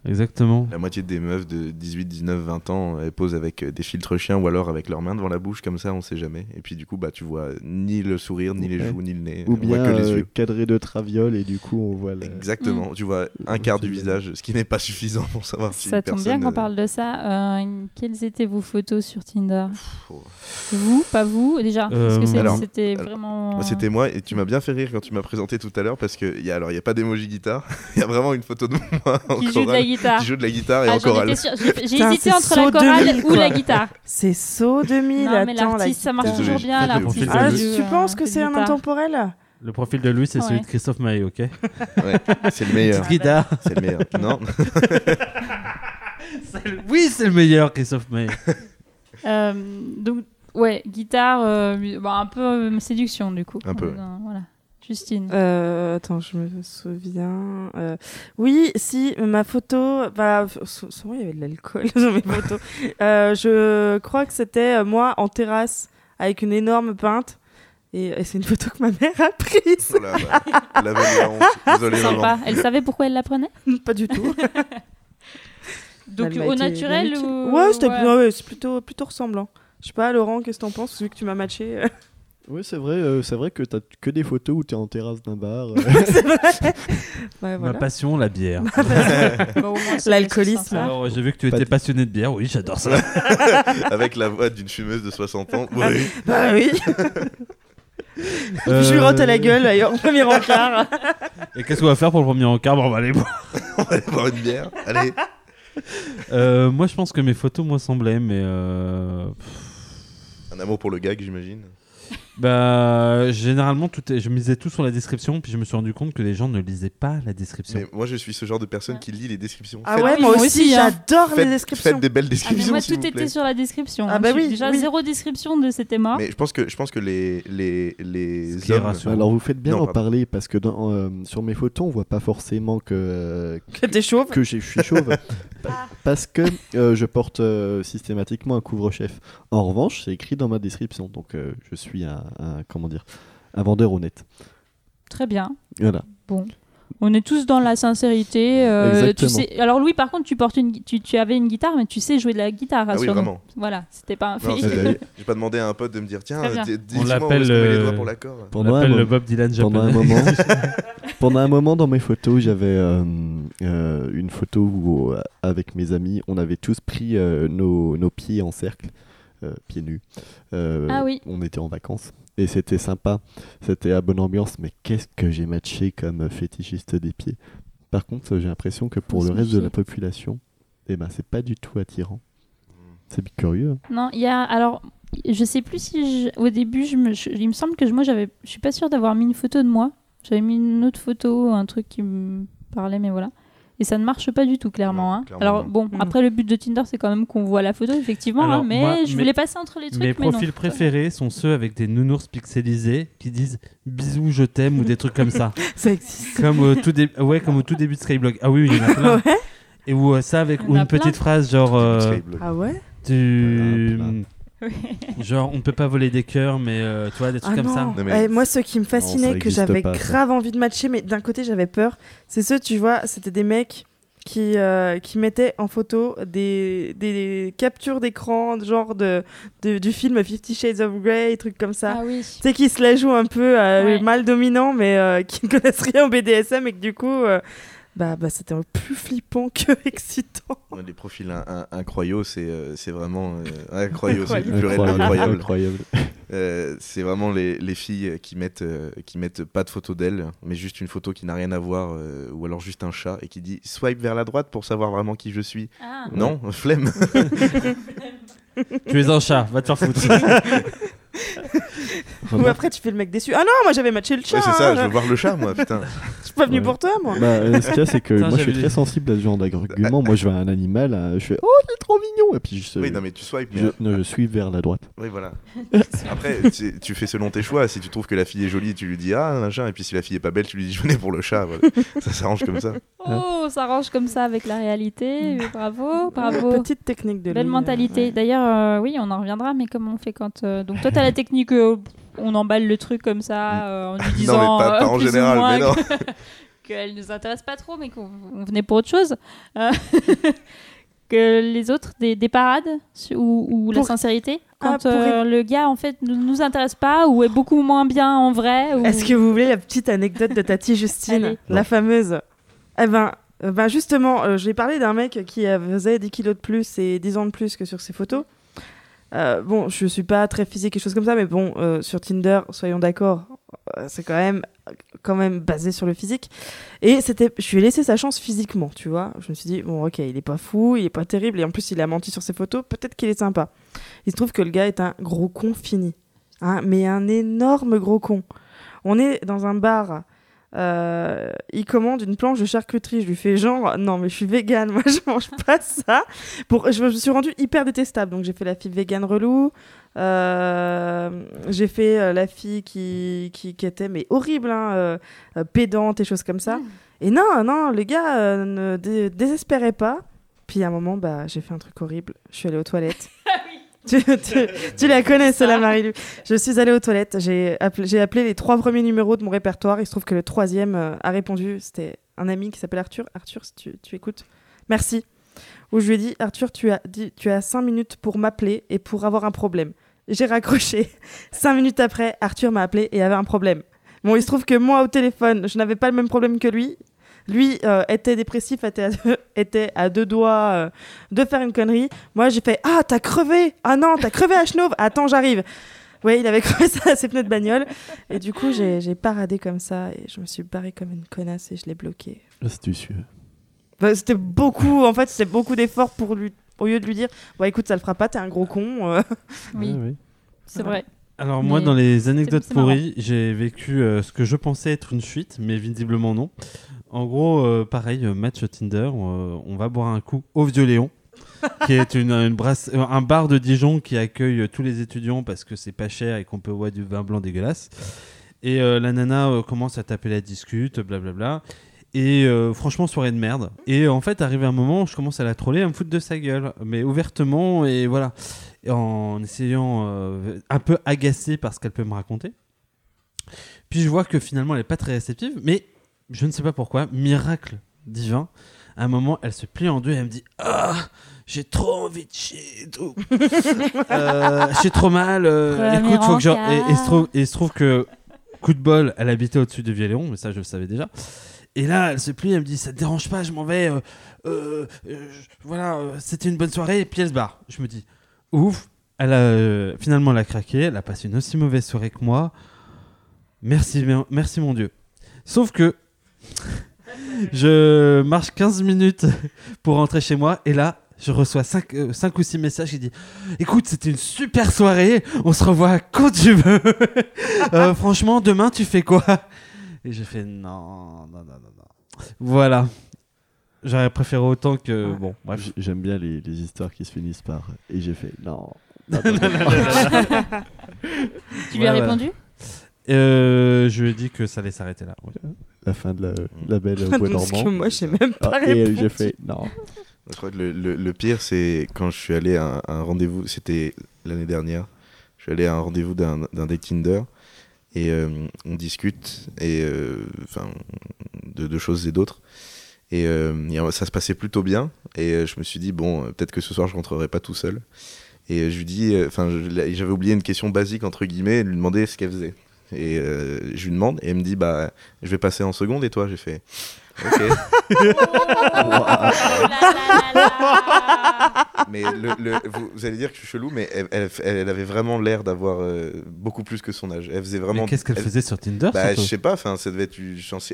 Exactement. La moitié des meufs de 18, 19, 20 ans, elles posent avec euh, des filtres chiens ou alors avec leurs mains devant la bouche, comme ça, on sait jamais. Et puis du coup, bah, tu vois ni le sourire, ni les Ouais. joues, ni le nez. Ou on voit bien que les euh, yeux. cadré de traviole et du coup on voit la... Exactement, tu vois un quart du visage, ce qui n'est pas suffisant pour savoir si Ça tombe bien qu'on euh, parle de ça. Euh, quelles étaient vos photos sur Tinder? Oh. Vous, pas vous? Déjà Parce que Euh, c'est- alors, c'était vraiment. Moi, c'était moi et tu m'as bien fait rire quand tu m'as présenté tout à l'heure parce que y a, alors il y a pas d'emoji guitare, *laughs* il y a vraiment une photo de moi en qui joue de la chorale, guitare. qui joue de la guitare et Ah, en chorale. J'ai hésité entre la chorale 2000, ou quoi. la guitare. C'est saut 2000, Non, mais l'artiste, ça marche toujours bien. le L'artiste. Ah, Louis. tu penses euh, que c'est un intemporel Le profil de Louis, c'est Ouais. celui de Christophe Maé, ok Ouais, c'est le meilleur, Guitare. c'est le meilleur. Non, *laughs* Oui, c'est le meilleur, Christophe Maé. Euh, donc, ouais, guitare, euh, bah, un peu euh, séduction du coup. Un peu, dans- Voilà. Justine. Euh, attends, je me souviens. Euh, oui, si, ma photo. Bah, sou- souvent, il y avait de l'alcool *laughs* sur mes photos. Euh, je crois que c'était moi en terrasse avec une énorme pinte. Et, et c'est une photo que ma mère a prise. oh là, bah, la honte. Désolé maman. Sympa. Elle savait pourquoi elle la prenait? *laughs* Pas du tout. *laughs* Donc au naturel ou... Ouais, c'était ouais. ouais, plutôt, plutôt ressemblant. Je sais pas, Laurent, qu'est-ce que t'en penses? Celui que tu m'as matché. Oui, c'est vrai, euh, c'est vrai que t'as que des photos où t'es en terrasse d'un bar. euh. *laughs* c'est vrai. *laughs* Ouais, Ma voilà. passion, la bière. *laughs* Bah, au moins, c'est- L'alcoolisme. c'est sympa. Alors, j'ai vu que tu Pas étais de- passionné de bière. Oui, j'adore ça. Avec la voix d'une fumeuse de 60 ans. Oui. Bah oui. Euh, Je lui rote à la gueule, d'ailleurs, au premier encart. Et qu'est-ce qu'on va faire pour le premier encart? Bon, on va aller boire. On va aller boire une bière. Allez. Euh, moi, je pense que mes photos, moi, semblaient, mais. euh, Un amour pour le gag, j'imagine. Bah, généralement, tout est... je misais tout sur la description, puis je me suis rendu compte que les gens ne lisaient pas la description. Mais moi, je suis ce genre de personne qui lit les descriptions. Ah Faites- ouais, moi aussi, hein. j'adore les faites, descriptions. faites des belles Ah, mais descriptions, moi, s'il tout vous était sur la description. Ah hein. bah Je suis oui, Déjà oui. zéro description de c'était mort. Mais je pense que je pense que les les les Ce qui est hommes. rassurant. Alors vous faites bien Non, d'en pardon. parler parce que dans, euh, sur mes photos on voit pas forcément que, euh, *laughs* Que t'es chauve. que j'ai- je suis chauve *laughs* Pa- parce que euh, je porte euh, systématiquement un couvre-chef. En revanche, c'est écrit dans ma description, donc euh, je suis un, un- comment dire un vendeur honnête. Très bien. Voilà. Bon. On est tous dans la sincérité. euh, tu Exactement. sais... Alors Louis, par contre, tu portes une, tu, tu avais une guitare, mais tu sais jouer de la guitare. Ah oui, vraiment. Voilà, c'était pas un fake. *laughs* J'ai pas demandé à un pote de me dire tiens, On l'appelle, euh, doigts pour l'accord. On Pendant le Bob Dylan pendant un moment, *laughs* pendant un moment dans mes photos, j'avais euh, euh, une photo où, avec mes amis, on avait tous pris euh, nos, nos pieds en cercle, pieds nus. Euh, Ah oui. On était en vacances et c'était sympa, c'était à bonne ambiance. Mais qu'est-ce que j'ai matché comme fétichiste des pieds. Par contre, j'ai l'impression que pour le reste de la population, eh ben c'est pas du tout attirant. C'est curieux. hein. Non, il y a. Alors, je sais plus si. je- Au début, je me... je- il me semble que je- moi, j'avais. Je suis pas sûre d'avoir mis une photo de moi. J'avais mis une autre photo, un truc qui me parlait, mais voilà. Et ça ne marche pas du tout, clairement. Non, hein. clairement Alors, non. bon, Mm. après, le but de Tinder, c'est quand même qu'on voit la photo, effectivement. Alors, hein, mais moi, je mes- voulais passer entre les trucs. Mes mais non. profils préférés sont ceux avec des nounours pixelisés qui disent bisous, je t'aime ou des trucs comme ça. *laughs* Ça existe. comme, au tout dé- ouais, comme au tout début de Skyblog. Ah oui, oui, il y en a plein. *laughs* Ouais. Et où euh, ça avec ou une petite phrase genre euh. Ah ouais? tu Voilà, genre on ne peut pas voler des cœurs mais euh, tu vois des trucs Ah comme ça. non. Mais- Eh, moi, ceux qui me fascinaient, que j'avais pas, ça. grave envie de matcher, mais d'un côté, j'avais peur, c'est ceux, tu vois, c'était des mecs qui, euh, qui mettaient en photo des, des captures d'écran, genre de, de- du film Fifty Shades of Grey, trucs comme ça. Ah oui. Tu sais, qui se la jouent un peu euh, Ouais. mal dominant, mais euh, qui ne connaissent rien au BDSM et que du coup, euh, bah, bah c'était plus flippant *laughs* que excitant. Ouais, Les profils in- in- incroyaux, c'est euh, c'est vraiment. euh, incroyaux, c'est Incroyable. le pluriel Incroyable. d'incroyable. incroyable. Euh, c'est vraiment les, les filles qui mettent, euh, qui mettent pas de photo d'elles, mais juste une photo qui n'a rien à voir, euh, ou alors juste un chat, et qui dit swipe vers la droite pour savoir vraiment qui je suis. Ah. Non, *laughs* flemme. *laughs* Tu es un chat, va te faire foutre. *laughs* Ou après, tu fais le mec déçu. Ah non, moi j'avais matché le chat. Ouais, c'est ça, hein, je veux voir le chat, moi, putain. *laughs* je suis pas venu Ouais. pour toi, moi. Bah, euh, ce qu'il y a, c'est que Putain, moi je suis très sensible à ce genre d'argument. moi je vois un animal, euh, je fais Oh, il est trop mignon Et puis je, Oui, non, mais tu swipes, mais. je, non, je suis vers la droite. Oui, voilà. *laughs* Après, tu, tu fais selon tes choix. Si tu trouves que la fille est jolie, tu lui dis ah, machin, et puis si la fille est pas belle, tu lui dis je venais pour le chat. Voilà. ça s'arrange comme ça. Oh, ça range comme ça avec la réalité. Bravo, bravo. Petite technique de Belle lui, mentalité. ouais. D'ailleurs, euh, oui, on en reviendra, mais comment on fait quand. euh, Donc, toi, t'as la technique, euh, on emballe le truc comme ça, euh, en lui disant. *laughs* non, mais pas, pas euh, en plus ou général, moins mais non. que- *laughs* Qu'elle nous intéresse pas trop, mais qu'on on venait pour autre chose. Euh, *laughs* que les autres, des, des parades su- ou, ou la Pour- sincérité Ah, Quand pour euh, le gars, en fait, ne nous intéresse pas ou est beaucoup moins bien en vrai ou... Est-ce que vous voulez la petite anecdote de Tati Justine Allez. La fameuse? Eh ben, euh, ben justement, euh, j'ai parlé d'un mec qui euh, faisait 10 kilos de plus et 10 ans de plus que sur ses photos. Euh, bon, je suis pas très physique et choses comme ça, mais bon, euh, sur Tinder, soyons d'accord, euh, c'est quand même, quand même basé sur le physique. Et c'était, je lui ai laissé sa chance physiquement, tu vois. Je me suis dit, bon, ok, il est pas fou, il est pas terrible, et en plus, il a menti sur ses photos, peut-être qu'il est sympa. Il se trouve que le gars est un gros con fini. Hein, mais un énorme gros con. On est dans un bar. Euh, il commande une planche de charcuterie. Je lui fais genre, non, mais je suis végane, *laughs* moi je mange pas ça. Pour, je me suis rendue hyper détestable. Donc j'ai fait la fille végane relou. euh, j'ai fait euh, la fille qui, qui, qui était mais horrible, hein, pédante et choses comme ça. Et non, non, les gars ne dé- désespéraient pas. Puis à un moment, bah, j'ai fait un truc horrible. Je suis allée aux toilettes. *laughs* tu, tu- tu la connais, celle-là, Marie-Lu. Je suis allée aux toilettes. J'ai appelé, les trois premiers numéros de mon répertoire. Il se trouve que le troisième euh, a répondu. C'était un ami qui s'appelle Arthur. Arthur, si tu, tu écoutes, merci. Où je lui ai dit Arthur, tu as, dit, tu as cinq minutes pour m'appeler et pour avoir un problème. J'ai raccroché. *laughs* Cinq minutes après, Arthur m'a appelé et avait un problème. Bon, il se trouve que moi, au téléphone, je n'avais pas le même problème que lui. Lui euh, était dépressif, était à deux, *laughs* était à deux doigts euh, de faire une connerie. Moi, j'ai fait Ah, t'as crevé Ah non, t'as crevé à Chenauve Attends, j'arrive. Oui, il avait *laughs* crevé ça à ses pneus de bagnole. Et du coup, j'ai paradé comme ça et je me suis barrée comme une connasse et je l'ai bloqué. Astucieux. Bah, c'était beaucoup, en fait, c'était beaucoup d'efforts pour lui, au lieu de lui dire Bon, écoute, ça le fera pas, t'es un gros con. euh. Oui, ouais. c'est vrai. Alors moi, dans les anecdotes pourries, j'ai vécu euh, ce que je pensais être une fuite, mais visiblement non. En gros, euh, pareil, euh, match Tinder, euh, on va boire un coup au Vieux Léon, qui est une, une un bar de Dijon qui accueille tous les étudiants parce que c'est pas cher et qu'on peut boire du vin blanc dégueulasse. Et la nana commence à taper la discute, blablabla. Et franchement, soirée de merde. Et en fait, arrivé un moment, je commence à la troller, à me foutre de sa gueule, mais ouvertement et voilà, en essayant un peu agacé par ce qu'elle peut me raconter. Puis je vois que finalement, elle est pas très réceptive, mais je ne sais pas pourquoi, miracle divin. À un moment, elle se plie en deux et elle me dit Ah, j'ai trop envie de chier et tout. *laughs* Euh, j'ai trop mal. euh, écoute, faut que je. Et, et se trouve, et se trouve que, coup de bol, elle habitait au-dessus de Vieux-Léon, mais ça, je le savais déjà. Et là, elle se plie, elle me dit Ça te dérange pas, je m'en vais. euh, euh, voilà, c'était une bonne soirée. Et puis elle se barre. Je me dis Ouf, elle a, finalement, elle a craqué. Elle a passé une aussi mauvaise soirée que moi. Merci, mer- merci mon Dieu. Sauf que je marche 15 minutes pour rentrer chez moi et là, je reçois 5, ou 6 messages qui disent Écoute, c'était une super soirée, on se revoit quand tu veux. Euh, franchement, demain, tu fais quoi? Et j'ai fait Non, non, non, non, non. Voilà. J'aurais préféré autant que. Ouais. Bon, bref. J'aime bien les, les histoires qui se finissent par et j'ai fait *laughs* non. non, non, non. Tu lui as répondu? Euh, je lui ai dit que ça allait s'arrêter là. ouais. La fin de la, la belle au bois *laughs* Parce que dormant. moi, j'ai même pas Ah, et répondu. j'ai fait non. Je crois que le, le- le pire, c'est quand je suis allé à un, un rendez-vous, c'était l'année dernière, je suis allé à un rendez-vous d'un d'un date Tinder et euh, on discute et euh, enfin de, de choses et d'autres. Et, euh, et ça se passait plutôt bien et euh, je me suis dit bon euh, peut-être que ce soir je rentrerai pas tout seul et euh, je lui dis euh, enfin je- j'avais oublié une question basique entre guillemets lui demander ce qu'elle faisait et euh, je lui demande et elle me dit bah je vais passer en seconde. Et toi? J'ai fait Ok. *laughs* Mais le, le- vous, vous allez dire que je suis chelou, mais elle, elle- elle avait vraiment l'air d'avoir euh, beaucoup plus que son âge. Elle faisait vraiment. Qu'est-ce qu'elle elle- faisait sur Tinder Bah, je sais pas. Enfin, ça devait être.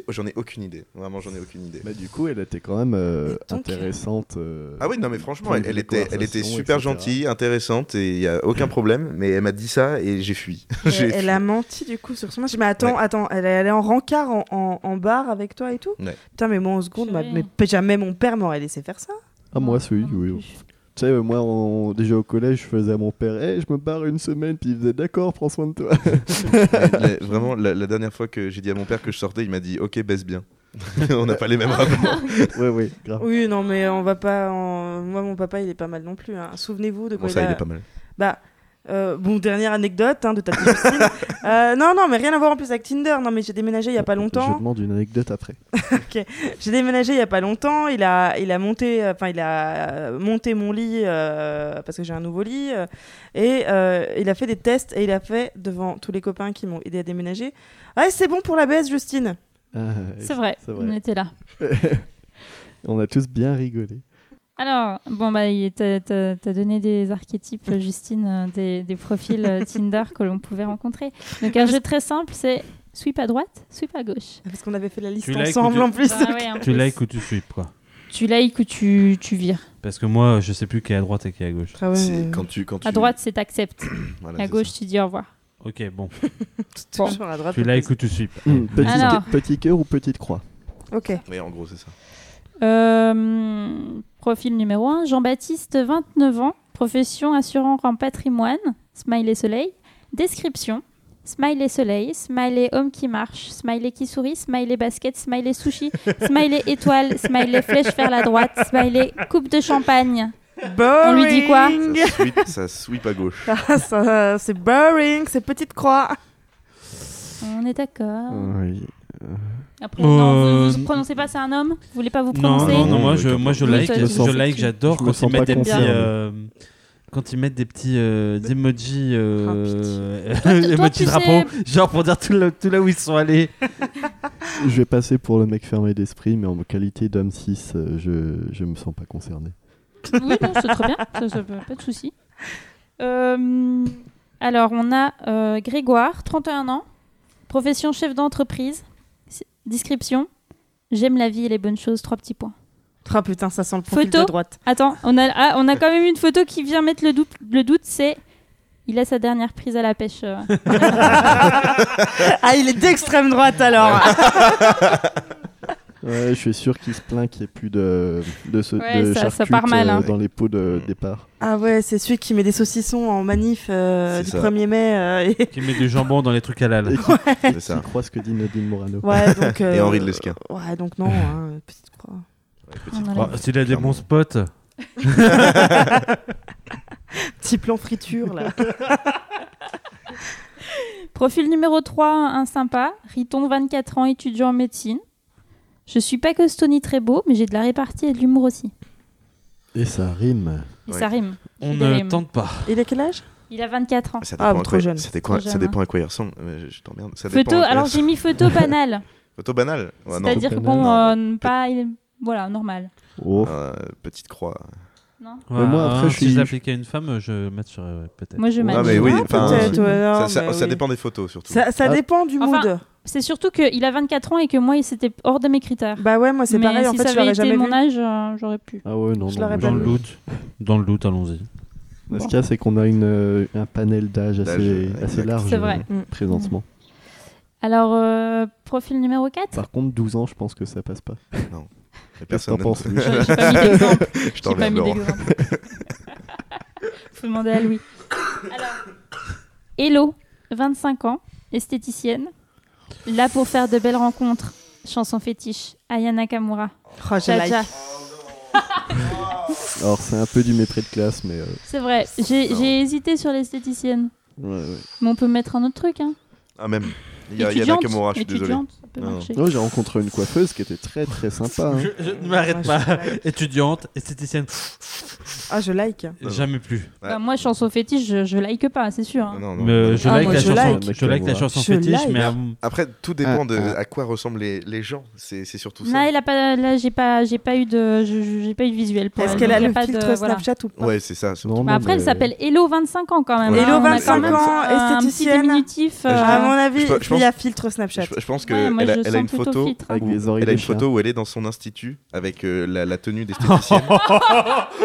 J'en ai aucune idée. Vraiment, j'en ai aucune idée. Bah, du coup, elle était quand même euh, intéressante. euh, Ah oui, non, mais franchement, elle, était, elle était conversation, super etc. gentille, intéressante, et il y a aucun problème. Mais elle m'a dit ça et j'ai fui. Elle, *laughs* J'ai elle fui. a menti du coup sur son match. Mais attends, Ouais. attends, elle est allée en rencard en, en, en bar avec toi et tout? Ouais. Putain, mais moi en seconde, ma- Purée. mais jamais mon père m'aurait laissé faire ça. Ah, moi, oui, oui. oui. Tu sais, moi, on- déjà au collège, je faisais à mon père, hey, je me barre une semaine, puis il faisait d'accord, prends soin de toi. *laughs* Mais- vraiment, la, la dernière fois que j'ai dit à mon père que je sortais, il m'a dit Ok, baisse bien. *laughs* On n'a pas les mêmes rapports. ouais, *laughs* ouais, grave. Oui, non, mais on va pas. en- Moi, mon papa, il est pas mal non plus. hein. Souvenez-vous de Bon, quoi ça, il il a- est pas mal. Bah, euh, bon, dernière anecdote hein, de ta. *laughs* Euh, non, non, mais rien à voir en plus avec Tinder. Non, mais j'ai déménagé il y a pas Je longtemps. demande une anecdote après. *laughs* J'ai déménagé il y a pas longtemps. Il a, il a monté, euh, enfin, il a monté mon lit euh, parce que j'ai un nouveau lit euh, et euh, il a fait des tests et il a fait devant tous les copains qui m'ont aidé à déménager. Ouais, c'est bon pour la baisse, Justine. Ah, C'est vrai, on était là. *laughs* On a tous bien rigolé. Alors, bon, bah, t'as t'as donné des archétypes, *laughs* Justine, euh, des, des profils euh, Tinder que l'on pouvait rencontrer. *laughs* Donc, un jeu très simple, c'est sweep à droite, sweep à gauche. Parce qu'on avait fait la liste Tu ensemble tu- en plus. Ah ouais, en Tu plus. likes ou tu sweeps quoi? Tu likes ou tu, tu vires? Parce que moi, je sais plus qui est à droite et qui est à gauche. Ah ouais, mais- quand tu, quand tu... À droite, c'est t'acceptes. *clears throat* Voilà, À gauche, ça. tu dis au revoir. Ok, bon. *laughs* Bon. toujours à droite. Tu likes ou tu sweeps Hum, petit, Alors. petit cœur ou petite croix? Ok. Oui, en gros, c'est ça. Euh, profil numéro 1, Jean-Baptiste, 29 ans, profession assurant en patrimoine, smiley soleil. Description, smiley soleil, smiley homme qui marche, smiley qui sourit, smiley basket, smiley sushi, *laughs* smiley étoile, smiley flèche vers la droite, smiley coupe de champagne. On lui dit quoi. Ça sweep, ça sweep à gauche. *laughs* Ah, ça, c'est boring, c'est petite croix. On est d'accord. Oui. Après, non, vous, Euh, vous prononcez pas, c'est un homme Vous voulez pas vous Non, prononcer non, non, Non, moi je, moi je like, je, like, j'adore quand ils mettent des petits, euh, quand ils mettent des petits euh, emojis, euh, *laughs* Toi, tu- toi, emojis tu drapeau, sais- genre pour dire tout là, tout là où ils sont allés. *laughs* Je vais passer pour le mec fermé d'esprit, mais en qualité d'homme 6, euh, je, je me sens pas concerné. Oui, non, c'est très bien, ça, ça, pas de souci. Euh, alors, on a euh, Grégoire, 31 ans, profession chef d'entreprise, description, j'aime la vie et les bonnes choses, trois petits points. Ah putain, ça sent le profil Photo de droite. Attends, on a, ah, on a quand même une photo qui vient mettre le doute, le doute c'est il a sa dernière prise à la pêche. euh. *laughs* Ah, il est d'extrême droite alors. *laughs* Ouais, je suis sûr qu'il se plaint qu'il n'y ait plus de, de, ce, Ouais, de ça- ça charcutes, part mal, euh, hein. dans les pots de départ. Ah ouais, c'est celui qui met des saucissons en manif euh, du ça. 1er mai. euh, et... Qui met du jambon dans les trucs halal. *laughs* Qui, C'est ça. croit ce que dit Nadine Morano. Ouais, donc. euh, Et Henri de Lesquin. Ouais, donc non, hein, petite croix. Ouais, petite On a croix. Oh, S'il a des bons spots, *laughs* Petit plan friture là. Profil numéro 3, un sympa, Riton, 24 ans, étudiant en médecine. Je suis pas costaud ni très beau, mais j'ai de la répartie et de l'humour aussi. Et ça rime. Et Ouais. ça rime. on ne rime. tente pas. Il a quel âge? Il a 24 ans. Ça Ah, dépend, à trop quoi, jeune. ça dépend, Trop ça jeune, dépend à quoi il ressemble. Euh, Je, je t'emmerde. Ça dépend Photo, à quoi il alors j'ai ressemble. mis photo banale. *laughs* Photo banale Ouais, non. C'est-à-dire que banal. bon, euh, pas. il est- Voilà, normal. Oh. Euh, petite croix. Non moi, après, hein, je si je l'appliquais à une femme, je matcherais ouais, peut-être. Moi, je Ah, match. mais oui, Ah, enfin, peut-être, ouais, non, ça, ça- mais ça oui. dépend des photos surtout. Ça, ça Ah. dépend du Enfin, mood. C'est surtout qu'il a 24 ans et que moi, c'était hors de mes critères. Bah ouais, moi c'est pareil. En si fait, ça je l'aurais avait été jamais mon vu. âge, euh, j'aurais pu. Ah ouais, non, Je non. Dans je- le doute, dans le doute, allons-y. Ce qu'il y a, c'est qu'on a une, euh, un panel d'âge assez, assez large C'est vrai. euh, Mm. présentement. Alors, euh, profil numéro 4 Par contre, 12 ans, je pense que ça passe pas. Et personne t'en J'ai pas mis d'exemple. *laughs* Je J'ai pas mis d'exemple. *laughs* Faut demander à Louis. Alors, Hello, 25 ans, esthéticienne. Là pour faire de belles rencontres. Chanson fétiche, Aya Nakamura. Oh, je Cha like. Cha. *laughs* Alors, c'est un peu du mépris de classe, mais. euh, C'est vrai, j'ai hésité sur l'esthéticienne. ouais, ouais. Mais on peut mettre un autre truc, hein. Ah, même. Il y a, il y a Étudiante, Nakamura, je suis désolé. étudiante, ça peut Non, non. marcher. Non, j'ai rencontré une coiffeuse qui était très très sympa. hein. Je, je ne m'arrête pas. Étudiante, esthéticienne, Ah, je like. jamais plus. Ouais. Bah, moi, chanson fétiche, je, je like pas, c'est sûr. hein. Non, non, Mais, euh, je, Ah, like moi, la je chanson, like. je like la chanson Je fétiche, like. mais à- Après, tout dépend de Ah, ah. à quoi ressemblent les, les gens. C'est c'est surtout ça. A pas, là, j'ai pas, j'ai pas eu de, je- je- j'ai pas eu de visuel pour Est-ce elle, qu'elle a donc y le pas filtre de, voilà. Snapchat ou pas? Ouais, c'est ça. Non, Mais non, après, elle mais- s'appelle Hello 25 ans quand même. Hein. Hello On a 25 quand même ans, un petit esthéticienne. diminutif. Bah, euh, À mon avis, je- je il y a pense- filtre Snapchat. Je, je pense ouais, a, je elle a une photo. filtre. hein. Avec des oreilles Elle a une photo où elle est dans son institut avec euh, la, la tenue d'esthéticienne. *laughs*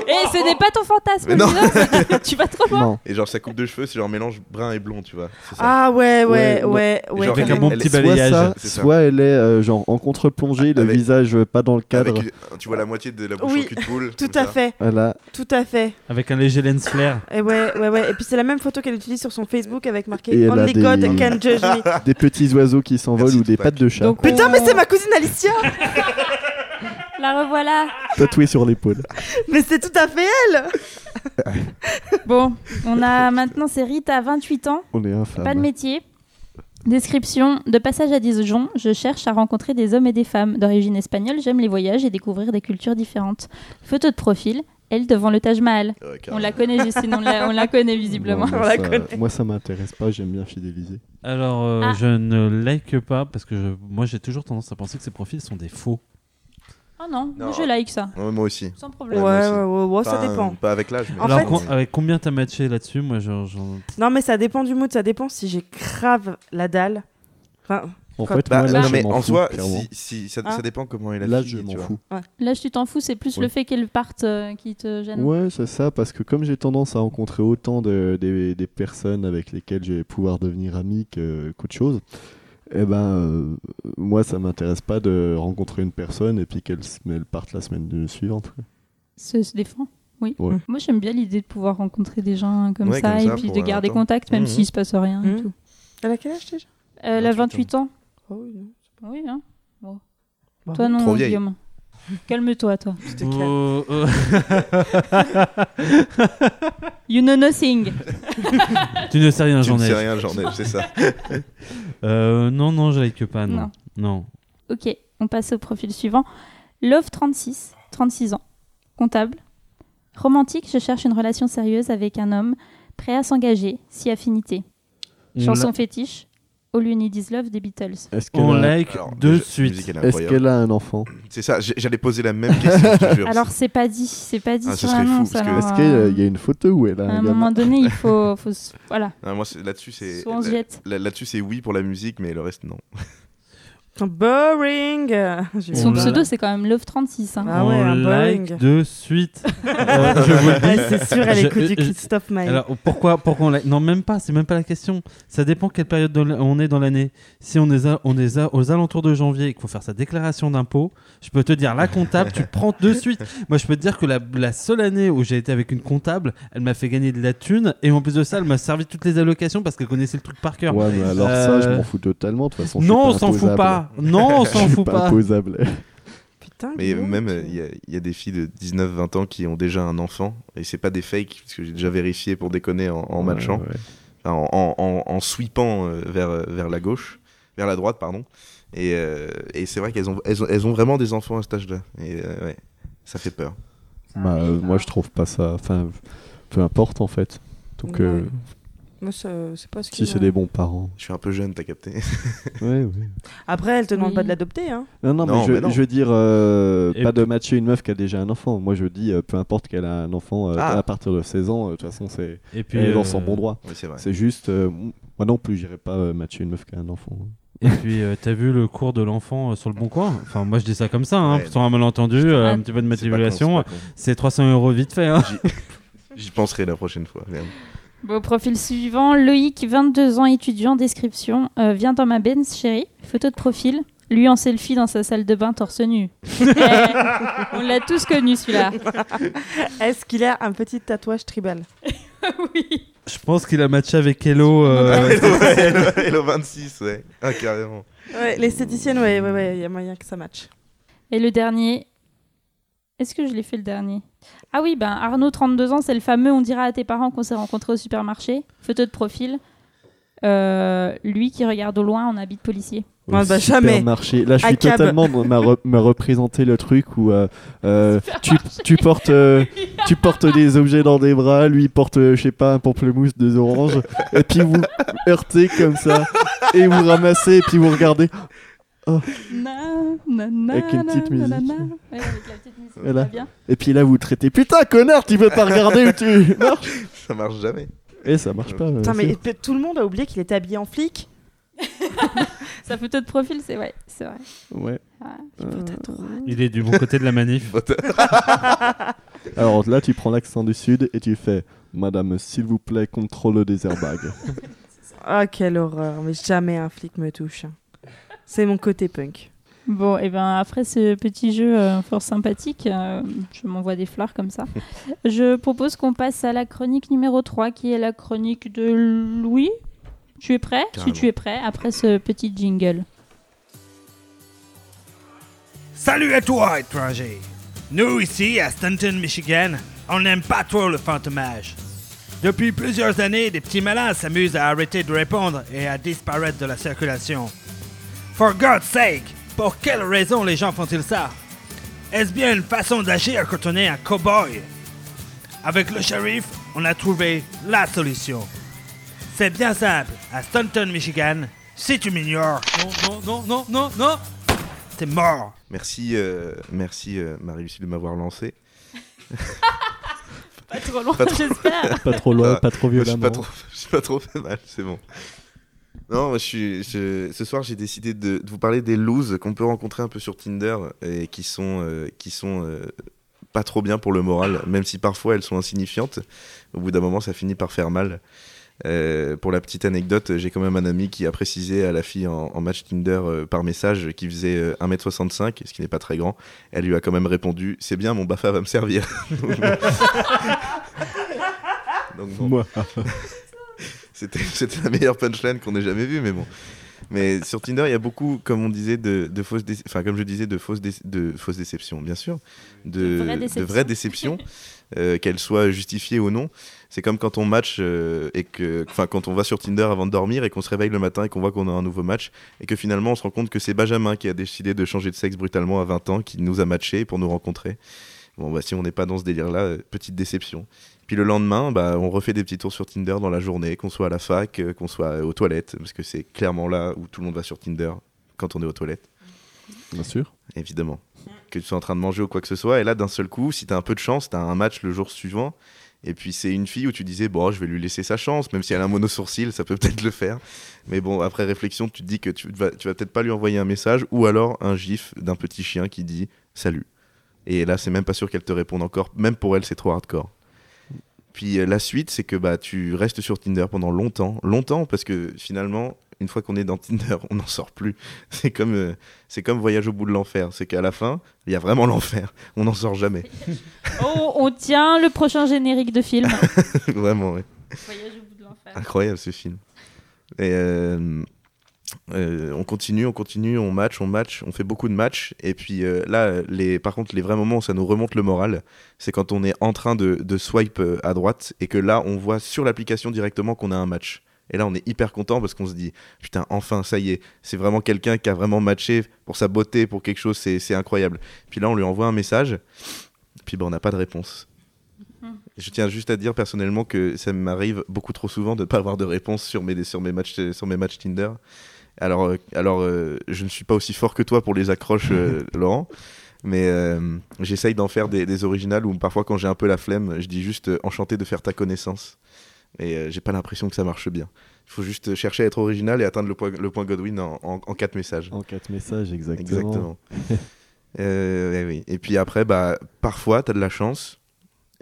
Et ce n'est pas ton fantasme, Mais non. que *laughs* tu vas trop loin. Non. et genre, sa coupe de cheveux, c'est genre mélange brun et blond, tu vois. Ça. Ah ouais, Ouais, ouais, ouais, ouais. genre, Avec un bon petit balayage. ça, C'est ça. soit elle est euh, genre en contre-plongée, le Avec- visage euh, pas dans le cadre. Tu vois la moitié de la bouche Oui, au cul de poule. *laughs* Tout à fait, Voilà. tout à fait. avec un léger lens flare. Et ouais, ouais, ouais. Et puis c'est la même photo qu'elle utilise sur son Facebook avec marqué Only God can judge me. Des petits oiseaux qui s'envolent ou des pattes de chat Donc, Putain, on- mais c'est ma cousine Alicia La revoilà. tatoués sur l'épaule. Mais c'est tout à fait elle Bon, on a maintenant, c'est Rita, 28 ans, On est infâme. pas de métier. Description de passage à Dijon, je cherche à rencontrer des hommes et des femmes d'origine espagnole, j'aime les voyages et découvrir des cultures différentes. Photo de profil, elle devant le Taj Mahal. Ouais, On la connaît, Justine, on la, on la connaît visiblement. Moi, On la ça- connaît. Moi, ça m'intéresse pas, j'aime bien fidéliser. Alors, euh, Ah. je ne like pas parce que je- moi j'ai toujours tendance à penser que ces profils sont des faux. Oh non, Non. moi, je like ça, Ouais, moi aussi. sans problème. ouais, ouais, ouais, ça dépend. Pas avec l'âge. mais- Alors, fait- avec combien t'as matché là-dessus Moi, genre, genre- Non, mais ça dépend du mood, ça dépend si j'ai grave la dalle. Enfin, En fait, Bah, moi, non, là, je mais en fous, soi, clairement. si, si- ça, Ah. ça dépend comment il a Là, fini, je tu m'en vois. fous. Là, tu t'en fous, c'est plus Ouais. le fait qu'elle parte euh, qui te gêne. Ouais, c'est ça, parce que comme j'ai tendance à rencontrer autant de, des, des personnes avec lesquelles je vais pouvoir devenir ami que- qu'autre chose, eh ben, euh, moi, ça m'intéresse pas de rencontrer une personne et puis qu'elle elle parte la semaine suivante. quoi. Se, défend. Oui. Ouais. Moi, j'aime bien l'idée de pouvoir rencontrer des gens comme Ouais, ça comme et ça, puis de garder contact, même Mhm. s'il se passe rien et Mhm. tout. elle a quel âge déjà? Euh, Elle a 28 28 ans. Oh oui, non. Oui, hein. Bon. Bah, Toi, non, Trop vieille. Guillaume. Calme-toi, toi. calmes. Oh, oh. You know nothing. tu ne sais rien, Tu ne j'en sais ai. rien, j'en ai, c'est ça. *laughs* Euh, non, non, je like pas, non. Non. Non. Ok, on passe au profil suivant. Love 36, 36 ans, comptable. Romantique, je cherche une relation sérieuse avec un homme prêt à s'engager, si affinité. On Chanson fétiche, All You Need Is Love des Beatles. Est-ce qu'elle On a, like Alors, de déjà, suite. musique, elle est est-ce incroyable. qu'elle a un enfant C'est ça, j'ai- j'allais poser la même question, je te jure. Alors, c'est pas dit, c'est pas dit Ah, ce sur serait fou, l'annonce. parce que- alors, Est-ce euh, qu'il y a une photo où elle a À un un gamin moment donné, il faut, faut se- voilà, Ah, moi, c'est- là-dessus, c'est. soit on se là- jette. là- Là-dessus, c'est oui pour la musique, mais le reste, non. Boring *laughs* Son pseudo, c'est quand même Love 36. hein. Ah ouais, on un like boring. de suite. Euh, *laughs* je vous le dis. Ouais, c'est sûr, elle écoute du Christophe Maé. Alors pourquoi, pourquoi on like? Non, même pas. C'est même pas la question. Ça dépend quelle période on est dans l'année. Si on est, à- on est à- aux alentours de janvier et qu'il faut faire sa déclaration d'impôt, je peux te dire la comptable, tu prends de suite. *laughs* Moi, je peux te dire que la, la seule année où j'ai été avec une comptable, elle m'a fait gagner de la thune et en plus de ça, elle m'a servi toutes les allocations parce qu'elle connaissait le truc par cœur. Ouais, mais alors Euh, ça, je m'en fous totalement. De toute façon, non, pas on s'en fout imposable. Pas. Non, on s'en fout pas pas. imposable. Putain, Mais même, euh, il y, a- il y a des filles de 19-20 ans qui ont déjà un enfant, et c'est pas des fakes, parce que j'ai déjà vérifié pour déconner en, en Ouais, matchant, ouais. Enfin, en, en, en- en sweepant euh, vers, euh, vers la gauche, vers la droite, pardon. Et, euh, et c'est vrai qu'elles ont, elles ont, elles ont vraiment des enfants à cet âge-là. Et euh, ouais, ça fait peur. Bah, euh, moi, je trouve pas ça. Enfin, peu importe en fait. Donc, Ouais. Moi, c'est pas ce si c'est des bons parents. Je suis un peu jeune, t'as capté *laughs* *laughs* Ouais, ouais. Après, elle te demande Oui. pas de l'adopter. Hein. Non, non, Non, mais je, mais non. je veux dire, euh, pas de matcher une meuf qui a déjà un enfant. Moi, je dis, euh, peu importe qu'elle a un enfant euh, Ah. à partir de 16 ans, euh, de toute façon, c'est Et puis, elle est dans son bon droit. Oui, c'est juste, euh, moi non plus, j'irai pas euh, matcher une meuf qui a un enfant. Et puis, euh, t'as vu le cours de l'enfant euh, sur le bon coin? Enfin, moi je dis ça comme ça, hein, Ouais. sans un malentendu, euh, un petit peu de manipulation. c'est pas con. C'est 300 euros vite fait. Hein. J'y penserai la prochaine fois. regarde. Bon, profil suivant, Loïc, 22 ans, étudiant, description, euh, vient dans ma Benz, chérie, photo de profil, lui en selfie dans sa salle de bain torse nu. *laughs* Eh, on l'a tous connu celui-là. *laughs* Est-ce qu'il a un petit tatouage tribal? *laughs* Oui. Je pense qu'il a matché avec Hello. euh, Hello, ouais, Hello, Hello 26, ouais. Ah, carrément. Ouais, l'esthéticienne, ouais, ouais, ouais, il y a moyen que ça matche. Et le dernier, est-ce que je l'ai fait le dernier? Ah oui, ben Arnaud, 32 ans, c'est le fameux on dira à tes parents qu'on s'est rencontrés au supermarché. Photo de profil. euh, lui qui regarde au loin en habit de policier. Au Ouais, bah, jamais. supermarché. Là, je suis totalement ma re- me représenter le truc où euh, euh, tu, tu portes euh, tu portes des objets dans des bras, lui il porte je sais pas un pamplemousse, deux oranges, et puis vous heurtez comme ça et vous ramassez et puis vous regardez. Na, na, na, Avec une petite musique. na. Ouais, avec la petite musique, Voilà. ça va bien. Et puis là vous traitez putain connard, tu veux pas regarder où tu *laughs* marches Ça marche jamais. Et ça marche pas. euh, Putain, mais c'est- peut- tout le monde a oublié qu'il était habillé en flic. *laughs* Sa photo de profil, c'est vrai, c'est vrai. Ouais. Ouais. Euh, Il est du bon côté de la manif. *laughs* Alors là tu prends l'accent du sud et tu fais Madame s'il vous plaît contrôle des airbags. Ah, quelle horreur. Mais jamais un flic me touche. C'est mon côté punk. Bon, et ben après ce petit jeu euh, fort sympathique, euh, je m'envoie des fleurs comme ça. *laughs* je propose qu'on passe à la chronique numéro 3 qui est la chronique de Louis. Tu es prêt? Carrément. Si tu es prêt, après ce petit jingle. Salut à toi, étranger. Nous, ici, à Stanton, Michigan, on n'aime pas trop le fantomage. Depuis plusieurs années, des petits malins s'amusent à arrêter de répondre et à disparaître de la circulation. For God's sake, pour quelle raison les gens font-ils ça? Est-ce bien une façon d'agir quand on est un cow-boy? Avec le shérif, on a trouvé la solution. C'est bien simple. À Stanton, Michigan, si tu m'ignores, non, non, non, non, non, non, t'es mort. Merci, euh, merci euh, Marie-Lucie de m'avoir lancé. *laughs* Pas trop trop- j'espère. Pas trop loin, pas trop Moi, *laughs* Je suis violemment. pas trop, je suis pas trop fait mal, c'est bon. Non, moi, je suis, je- ce soir j'ai décidé de, de vous parler des looses qu'on peut rencontrer un peu sur Tinder et qui sont, euh, qui sont euh, pas trop bien pour le moral, même si parfois elles sont insignifiantes. Au bout d'un moment, ça finit par faire mal. Euh, pour la petite anecdote, j'ai quand même un ami qui a précisé à la fille en, en match Tinder euh, par message qui faisait euh, 1m65, ce qui n'est pas très grand. Elle lui a quand même répondu C'est bien, mon Bafa va me servir. *laughs* Donc, bon. *laughs* *laughs* C'était, la meilleure punchline qu'on ait jamais vue, mais bon. Mais sur Tinder, il y a beaucoup, comme on disait, de, de fausses, enfin comme je disais, de fausses, de fausses déceptions, bien sûr, de, De vraies de déceptions. vraies déceptions, *laughs* euh, qu'elles soient justifiées ou non. C'est comme quand on match euh, et que, enfin, quand on va sur Tinder avant de dormir et qu'on se réveille le matin et qu'on voit qu'on a un nouveau match et que finalement on se rend compte que c'est Benjamin qui a décidé de changer de sexe brutalement à 20 ans, qui nous a matché pour nous rencontrer. Bon, bah, si on n'est pas dans ce délire-là, euh, petite déception. Puis le lendemain, bah, on refait des petits tours sur Tinder dans la journée, qu'on soit à la fac, euh, qu'on soit aux toilettes, parce que c'est clairement là où tout le monde va sur Tinder quand on est aux toilettes, Bien sûr. évidemment. Que tu sois en train de manger ou quoi que ce soit, et là d'un seul coup, si t'as un peu de chance, t'as un match le jour suivant, et puis c'est une fille où tu disais, bon, je vais lui laisser sa chance, même si elle a un mono-sourcil, ça peut peut-être le faire. Mais bon, après réflexion, tu te dis que tu vas, tu vas peut-être pas lui envoyer un message, ou alors un gif d'un petit chien qui dit salut. Et là, c'est même pas sûr qu'elle te réponde encore, même pour elle, c'est trop hardcore. Puis euh, la suite, c'est que bah, tu restes sur Tinder pendant longtemps, longtemps, parce que finalement, une fois qu'on est dans Tinder, *laughs* on n'en sort plus. C'est comme, euh, c'est comme Voyage au bout de l'enfer. C'est qu'à la fin, il y a vraiment l'enfer. *laughs* On n'en sort jamais. *laughs* Oh, on tient le prochain générique de film. vraiment, ouais. Voyage au bout de l'enfer. Incroyable ce film. Et euh, euh, on continue, on continue, on match, on match, on fait beaucoup de matchs. Et puis euh, là, les, par contre, les vrais moments où ça nous remonte le moral, c'est quand on est en train de, de swipe euh, à droite et que là, on voit sur l'application directement qu'on a un match. Et là, on est hyper content parce qu'on se dit, putain, enfin, ça y est, c'est vraiment quelqu'un qui a vraiment matché pour sa beauté, pour quelque chose, c'est c'est incroyable. Puis là, on lui envoie un message, puis ben, on n'a pas de réponse. Je tiens juste à dire personnellement que ça m'arrive beaucoup trop souvent de ne pas avoir de réponse sur mes, sur mes, matchs, sur mes matchs Tinder. Alors, euh, alors euh, je ne suis pas aussi fort que toi pour les accroches, euh, *laughs* Laurent, mais euh, j'essaye d'en faire des, des originales où parfois quand j'ai un peu la flemme, je dis juste euh, enchanté de faire ta connaissance. Et euh, j'ai pas l'impression que ça marche bien. Il faut juste chercher à être original et atteindre le point, le point Godwin en, en, en quatre messages. En quatre messages, exactement. Exactement. *laughs* Oui. Et puis après, bah, parfois, tu as de la chance.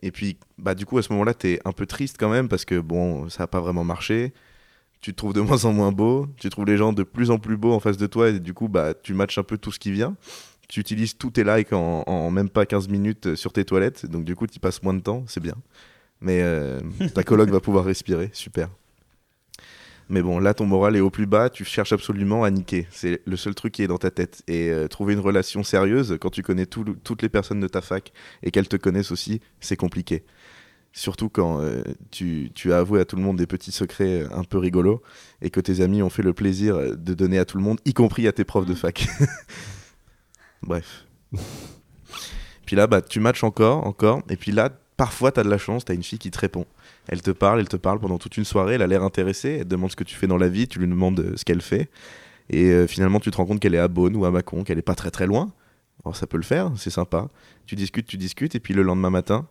Et puis, bah, du coup, à ce moment-là, tu es un peu triste quand même parce que bon, ça n'a pas vraiment marché. Tu te trouves de *laughs* moins en moins beau. Tu trouves les gens de plus en plus beaux en face de toi. Et du coup, bah, tu matches un peu tout ce qui vient. Tu utilises tous tes likes en, en même pas 15 minutes sur tes toilettes. Donc, du coup, tu passes moins de temps. C'est bien. Mais euh, ta coloc *laughs* va pouvoir respirer. Super. Mais bon, là, ton moral est au plus bas, tu cherches absolument à niquer. C'est le seul truc qui est dans ta tête. Et euh, trouver une relation sérieuse, quand tu connais tout- toutes les personnes de ta fac et qu'elles te connaissent aussi, c'est compliqué. Surtout quand euh, tu, tu as avoué à tout le monde des petits secrets euh, un peu rigolos et que tes amis ont fait le plaisir euh, de donner à tout le monde, y compris à tes profs de fac. *laughs* Bref. Puis là, bah, tu matches encore, encore. Et puis là, parfois, tu as de la chance, tu as une fille qui te répond. Elle te parle, elle te parle pendant toute une soirée, elle a l'air intéressée, elle te demande ce que tu fais dans la vie, tu lui demandes ce qu'elle fait. Et euh, finalement, tu te rends compte qu'elle est à Beaune ou à Mâcon, qu'elle est pas très très loin. Alors ça peut le faire, c'est sympa. Tu discutes, tu discutes, et puis le lendemain matin,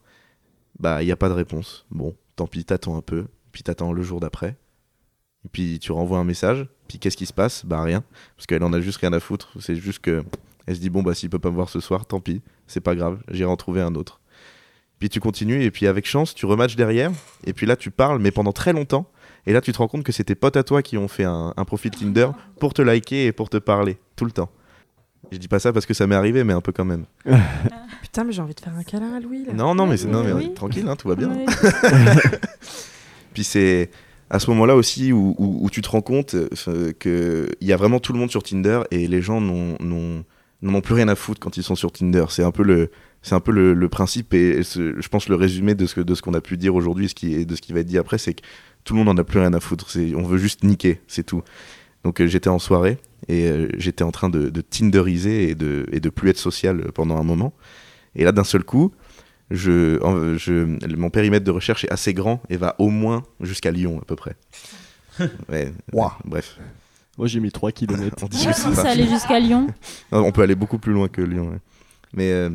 bah, il n'y a pas de réponse. Bon, tant pis, t'attends un peu, puis t'attends le jour d'après. Et puis tu renvoies un message, puis qu'est-ce qui se passe? Bah rien, parce qu'elle en a juste rien à foutre. C'est juste que elle se dit bon bah s'il peut pas me voir ce soir, tant pis, c'est pas grave, j'irai en trouver un autre. Puis tu continues et puis avec chance, tu rematches derrière et puis là tu parles mais pendant très longtemps et là tu te rends compte que c'est tes potes à toi qui ont fait un, un profil Tinder pour te liker et pour te parler tout le temps. Je dis pas ça parce que ça m'est arrivé mais un peu quand même. *laughs* Putain, mais j'ai envie de faire un câlin à Louis. Là. Non non mais, non, mais Oui. tranquille hein, tout va bien. *laughs* Puis c'est à ce moment-là aussi où, où- où tu te rends compte euh, qu'il y a vraiment tout le monde sur Tinder et les gens n'ont- n'en ont plus rien à foutre quand ils sont sur Tinder. C'est un peu le, c'est un peu le, le principe et ce- je pense le résumé de ce que- de ce qu'on a pu dire aujourd'hui et ce qui est- de ce qui va être dit après, c'est que tout le monde n'en a plus rien à foutre. On veut juste niquer, c'est tout. Donc euh, j'étais en soirée et euh, j'étais en train de, de Tinderiser et de, et de plus être social pendant un moment. Et là, d'un seul coup, je, en- je, mon périmètre de recherche est assez grand et va au moins jusqu'à Lyon à peu près. *laughs* Ouais, Ouah. Bref, Moi j'ai mis 3 km. *laughs* on Moi discute aussi, pas. ça allait jusqu'à Lyon. *laughs* Non, on peut aller beaucoup plus loin que Lyon. ouais. Mais euh,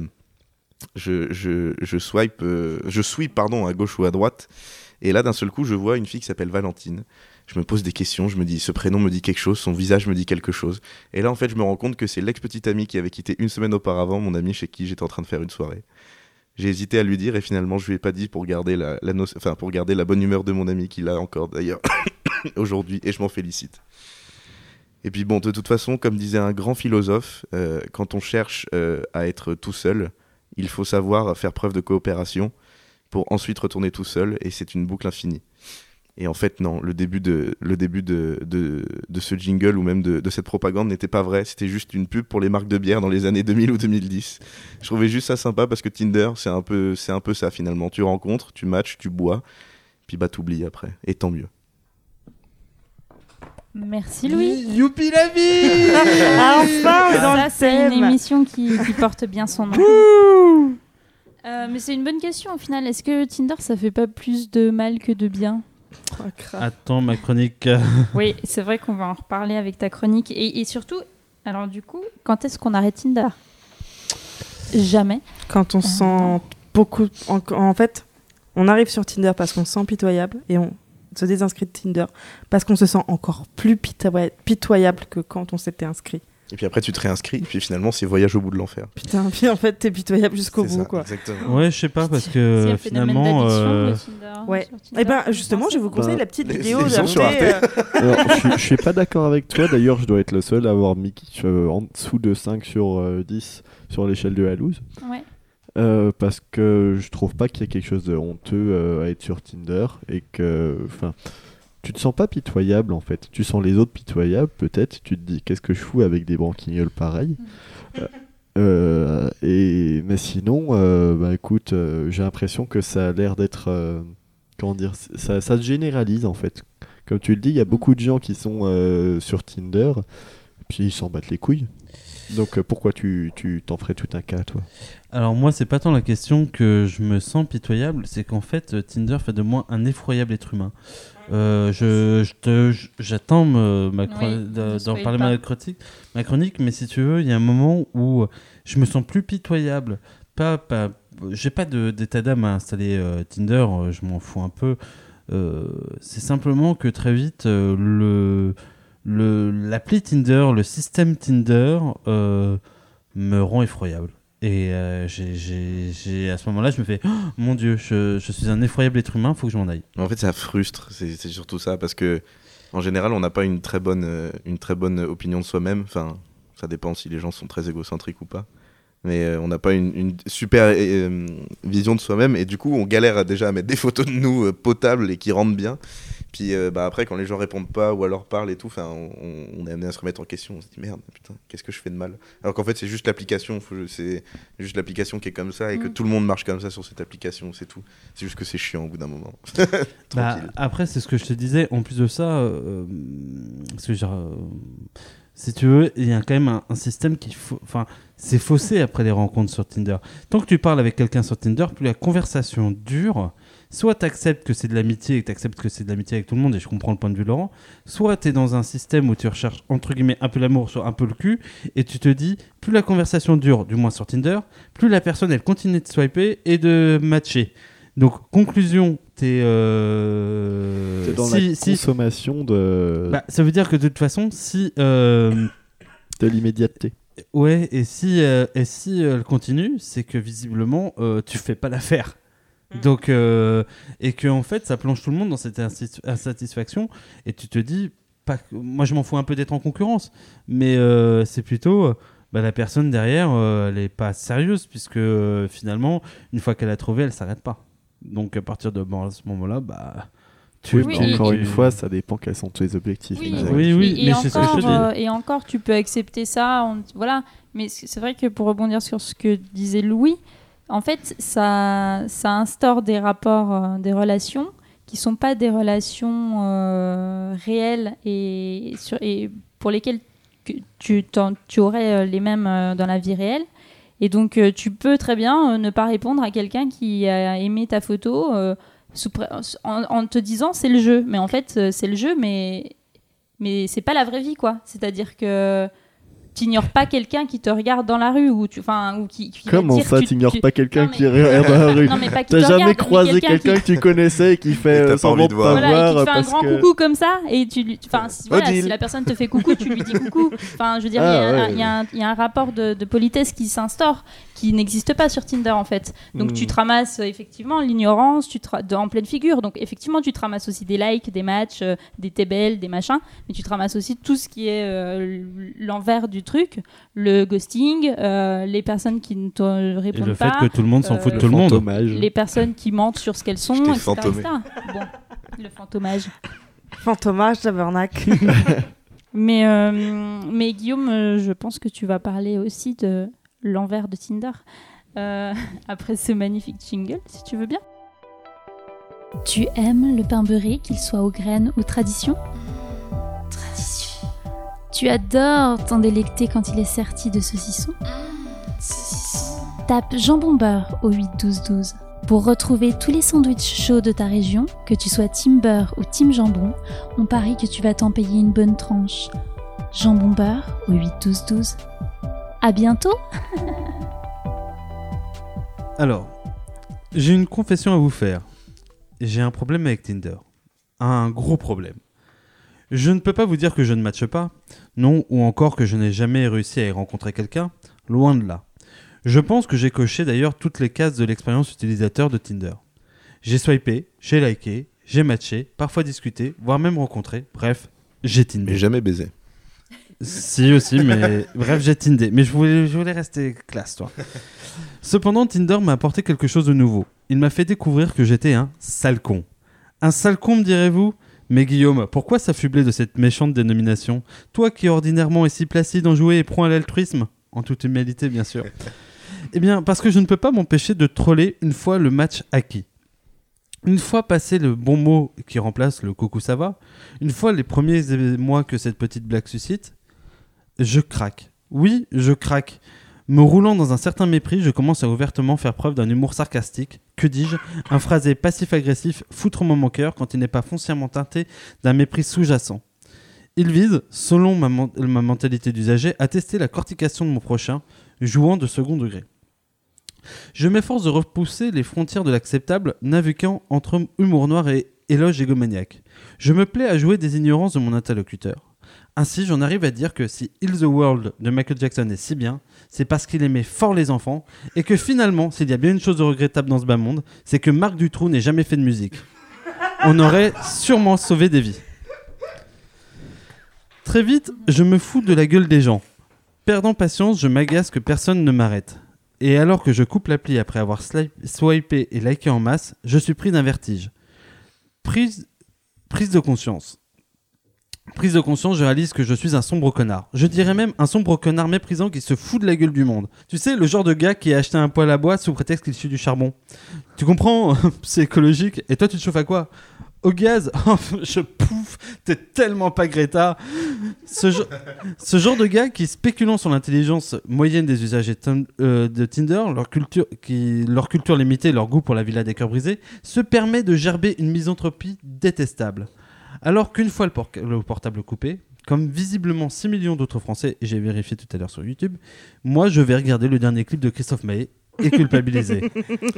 je, je, je swipe, euh, je sweep pardon, à gauche ou à droite. Et là, d'un seul coup, je vois une fille qui s'appelle Valentine. Je me pose des questions, je me dis, ce prénom me dit quelque chose, son visage me dit quelque chose. Et là, en fait, je me rends compte que c'est l'ex-petite amie qui avait quitté une semaine auparavant mon ami chez qui j'étais en train de faire une soirée. J'ai hésité à lui dire et finalement, je lui ai pas dit pour garder la, bonne humeur de mon ami qu'il a encore d'ailleurs *coughs* aujourd'hui et je m'en félicite. Et puis bon, de toute façon, comme disait un grand philosophe, euh, quand on cherche euh, à être tout seul, il faut savoir faire preuve de coopération pour ensuite retourner tout seul, et c'est une boucle infinie. Et en fait, non, le début de, le début de, de, de ce jingle ou même de, de cette propagande n'était pas vrai, c'était juste une pub pour les marques de bière dans les années 2000 ou 2010. Je trouvais juste ça sympa parce que Tinder, c'est un peu, c'est un peu ça finalement. Tu rencontres, tu matches, tu bois, puis bah t'oublies après, et tant mieux. Merci Louis. Youpi la vie *laughs* Ah, enfin, dans Ça, le c'est une émission qui, qui porte bien son nom. Euh, mais c'est une bonne question au final. Est-ce que Tinder ça fait pas plus de mal que de bien? Oh. Attends, ma chronique. *laughs* Oui, c'est vrai qu'on va en reparler avec ta chronique. Et, et surtout, alors du coup, quand est-ce qu'on arrête Tinder? Jamais. Quand on se sent beaucoup. En, en fait, on arrive sur Tinder parce qu'on se sent pitoyable et on se désinscrit de Tinder parce qu'on se sent encore plus pitoya- pitoyable que quand on s'était inscrit. Et puis après, tu te réinscris, et puis finalement, c'est voyage au bout de l'enfer. Putain, puis en fait, t'es pitoyable jusqu'au bout, ça, quoi. Exactement. Ouais, je sais pas, parce C'est que un phénomène finalement. d'addiction, euh, Tinder, Ouais. Et ben justement, je vous conseille Bah, la petite les- vidéo les d'Arte. sons sur Arte. euh, Alors, je, suis- je suis pas d'accord avec toi. D'ailleurs, je dois être le seul à avoir mis euh, en dessous de 5 sur euh, 10 sur l'échelle de Halouse. Ouais. Euh, parce que je trouve pas qu'il y a quelque chose de honteux euh, à être sur Tinder et que enfin tu te sens pas pitoyable en fait. Tu sens les autres pitoyables peut-être. Tu te dis qu'est-ce que je fous avec des branquignoles pareils Euh, euh, et mais sinon euh, bah écoute euh, j'ai l'impression que ça a l'air d'être comment dire ça, ça se généralise en fait. Comme tu le dis il y a beaucoup de gens qui sont sur Tinder puis ils s'en battent les couilles. Donc pourquoi tu t'en ferais tout un cas toi? Alors moi, c'est pas tant la question que je me sens pitoyable, c'est qu'en fait, Tinder fait de moi un effroyable être humain. Euh, je, je te- je- j'attends ma Oui, d'en parler ma chronique, ma chronique, mais si tu veux, il y a un moment où je me sens plus pitoyable. Pas, pas, j'ai pas d'état d'âme à installer euh, Tinder, euh, je m'en fous un peu. Euh, c'est simplement que très vite, euh, le, le, l'appli Tinder, le système Tinder euh, me rend effroyable. Et euh, j'ai- j'ai- à ce moment-là, je me fais Oh, Mon Dieu, je, je suis un effroyable être humain, faut que je m'en aille. En fait, ça frustre, c'est surtout ça, parce que en général, on n'a pas une très bonne, euh, une très bonne opinion de soi-même. Enfin, ça dépend si les gens sont très égocentriques ou pas. mais euh, on n'a pas une, une super euh, vision de soi-même et du coup on galère déjà à mettre des photos de nous potables et qui rendent bien. Puis euh, bah, après quand les gens répondent pas ou alors parlent et tout, on, on est amené à se remettre en question. On se dit merde, putain, qu'est-ce que je fais de mal? Alors qu'en fait c'est juste l'application, c'est juste l'application qui est comme ça et que Mm. tout le monde marche comme ça sur cette application, c'est tout. C'est juste que c'est chiant au bout d'un moment. *laughs* Bah, après, c'est ce que je te disais. En plus de ça, euh, parce que genre, euh, si tu veux, il y a quand même un, un système qui, enfin, c'est faussé après les rencontres sur Tinder. Tant que tu parles avec quelqu'un sur Tinder, plus la conversation dure. Soit tu acceptes que c'est de l'amitié et tu acceptes que c'est de l'amitié avec tout le monde, et je comprends le point de vue de Laurent. Soit tu es dans un système où tu recherches entre guillemets un peu l'amour sur un peu le cul, et tu te dis, plus la conversation dure, du moins sur Tinder, plus la personne elle continue de swiper et de matcher. Donc, conclusion, t'es. Euh... Dans si- la si- consommation de, bah, ça veut dire que de toute façon, si. euh, de l'immédiateté. Ouais, et si, euh, et si euh, elle continue, c'est que visiblement, tu fais pas l'affaire. Donc, euh, et que en fait, ça plonge tout le monde dans cette insatisfaction. Et tu te dis, pas, moi je m'en fous un peu d'être en concurrence, mais euh, c'est plutôt euh, bah, la personne derrière, euh, elle est pas sérieuse, puisque euh, finalement, une fois qu'elle a trouvé, elle s'arrête pas. Donc à partir de bon, à ce moment-là, bah. Tu, Oui, Oui, encore tu- une fois, ça dépend quels sont tes objectifs. Oui. Oui, oui, et, mais et c'est ce que je te encore, dis. euh, et encore, tu peux accepter ça. on- voilà. Mais c'est vrai que pour rebondir sur ce que disait Louis, en fait, ça, instaure des rapports, euh, des relations qui sont pas des relations euh, réelles et, pour lesquelles que tu, aurais euh, les mêmes dans la vie réelle. Et donc, tu peux très bien ne pas répondre à quelqu'un qui a aimé ta photo en, en te disant c'est le jeu. Mais en fait, c'est le jeu, mais mais c'est pas la vraie vie quoi c'est à dire que tu ignores pas quelqu'un qui te regarde dans la rue ou tu enfin ou qui, Comment ça, tu- tu n'ignores tu- pas quelqu'un qui regarde dans la *laughs* rue non mais pas qui T'as jamais regarde, croisé quelqu'un que tu connaissais et qui *laughs* fait t'as euh, pas semblant envie de pas voir. voilà, et qui te fait un grand que... coucou comme ça et tu lui enfin si, voilà, Odile. si la personne te fait coucou tu lui dis coucou *laughs* enfin je veux dire il y a Ah, un- ouais. il y, a un- il y a un rapport de, de politesse qui s'instaure qui n'existe pas sur Tinder en fait donc Hmm. tu te ramasses euh, effectivement l'ignorance tu te en pleine figure donc effectivement tu te ramasses aussi des likes des matchs euh, des tébelles des machins mais tu te ramasses aussi tout ce qui est euh, l'envers du truc le ghosting euh, les personnes qui ne te Et répondent le fait pas que tout le monde s'en euh, fout de le tout le monde. fantomage. les personnes qui mentent sur ce qu'elles sont, etc., etc. Bon, le fantomage. Fantomage, Tabernacle. *laughs* Mais, euh, mais Guillaume, je pense que tu vas parler aussi de l'envers de Tinder euh, *laughs* après ce magnifique jingle, si tu veux bien. Tu aimes le pain beurré, qu'il soit aux graines ou tradition? Tradition. Tu adores t'en délecter quand il est serti de saucisson? Tape jambon beurre au 8 12 12. Pour retrouver tous les sandwichs chauds de ta région, que tu sois team beurre ou team jambon, on parie que tu vas t'en payer une bonne tranche. Jambon beurre au 8 12 12. À bientôt *laughs* Alors, j'ai une confession à vous faire. J'ai un problème avec Tinder. Un gros problème. Je ne peux pas vous dire que je ne matche pas, non, ou encore que je n'ai jamais réussi à y rencontrer quelqu'un, loin de là. Je pense que j'ai coché d'ailleurs toutes les cases de l'expérience utilisateur de Tinder. J'ai swipé, j'ai liké, j'ai matché, parfois discuté, voire même rencontré, bref, j'ai Tinder. Mais jamais baisé. Si aussi, mais *laughs* bref, j'ai Tinder. Mais je voulais, je voulais rester classe, toi. Cependant, Tinder m'a apporté quelque chose de nouveau. Il m'a fait découvrir que j'étais un sale con. Un sale con, me direz-vous? Mais Guillaume, pourquoi s'affubler de cette méchante dénomination? Toi qui ordinairement es si placide en jouer et prends à l'altruisme? En toute humilité, bien sûr. eh bien, parce que je ne peux pas m'empêcher de troller une fois le match acquis. Une fois passé le bon mot qui remplace le coucou ça va, une fois les premiers mois que cette petite blague suscite, je craque. Oui, je craque. Me roulant dans un certain mépris, je commence à ouvertement faire preuve d'un humour sarcastique, que dis-je, un phrasé passif-agressif foutrement mon cœur quand il n'est pas foncièrement teinté d'un mépris sous-jacent. Il vise, selon ma, ma mentalité d'usager, à tester la cortication de mon prochain, jouant de second degré. Je m'efforce de repousser les frontières de l'acceptable, naviguant entre humour noir et éloge égomaniaque. Je me plais à jouer des ignorances de mon interlocuteur. Ainsi, j'en arrive à dire que si Heal the World de Michael Jackson est si bien, c'est parce qu'il aimait fort les enfants, et que finalement, s'il y a bien une chose de regrettable dans ce bas monde, c'est que Marc Dutroux n'ait jamais fait de musique. On aurait sûrement sauvé des vies. Très vite, je me fous de la gueule des gens. Perdant patience, je m'agace que personne ne m'arrête. Et alors que je coupe l'appli après avoir swipé et liké en masse, je suis pris d'un vertige. Prise, prise de conscience. Prise de conscience, je réalise que je suis un sombre connard. Je dirais même un sombre connard méprisant qui se fout de la gueule du monde. Tu sais, le genre de gars qui a acheté un poêle à bois sous prétexte qu'il suit du charbon. Tu comprends *laughs* C'est écologique. Et toi, tu te chauffes à quoi? Au gaz? *laughs* Je pouffe T'es tellement pas Greta ce, ge- ce genre de gars qui, spéculant sur l'intelligence moyenne des usagers tin- euh, de Tinder, leur culture, leur culture limitée leur goût pour la villa des cœurs brisés, se permet de gerber une misanthropie détestable. Alors qu'une fois le, por- le portable coupé, comme visiblement 6 millions d'autres Français, et j'ai vérifié tout à l'heure sur YouTube, moi je vais regarder le dernier clip de Christophe Maé et culpabiliser.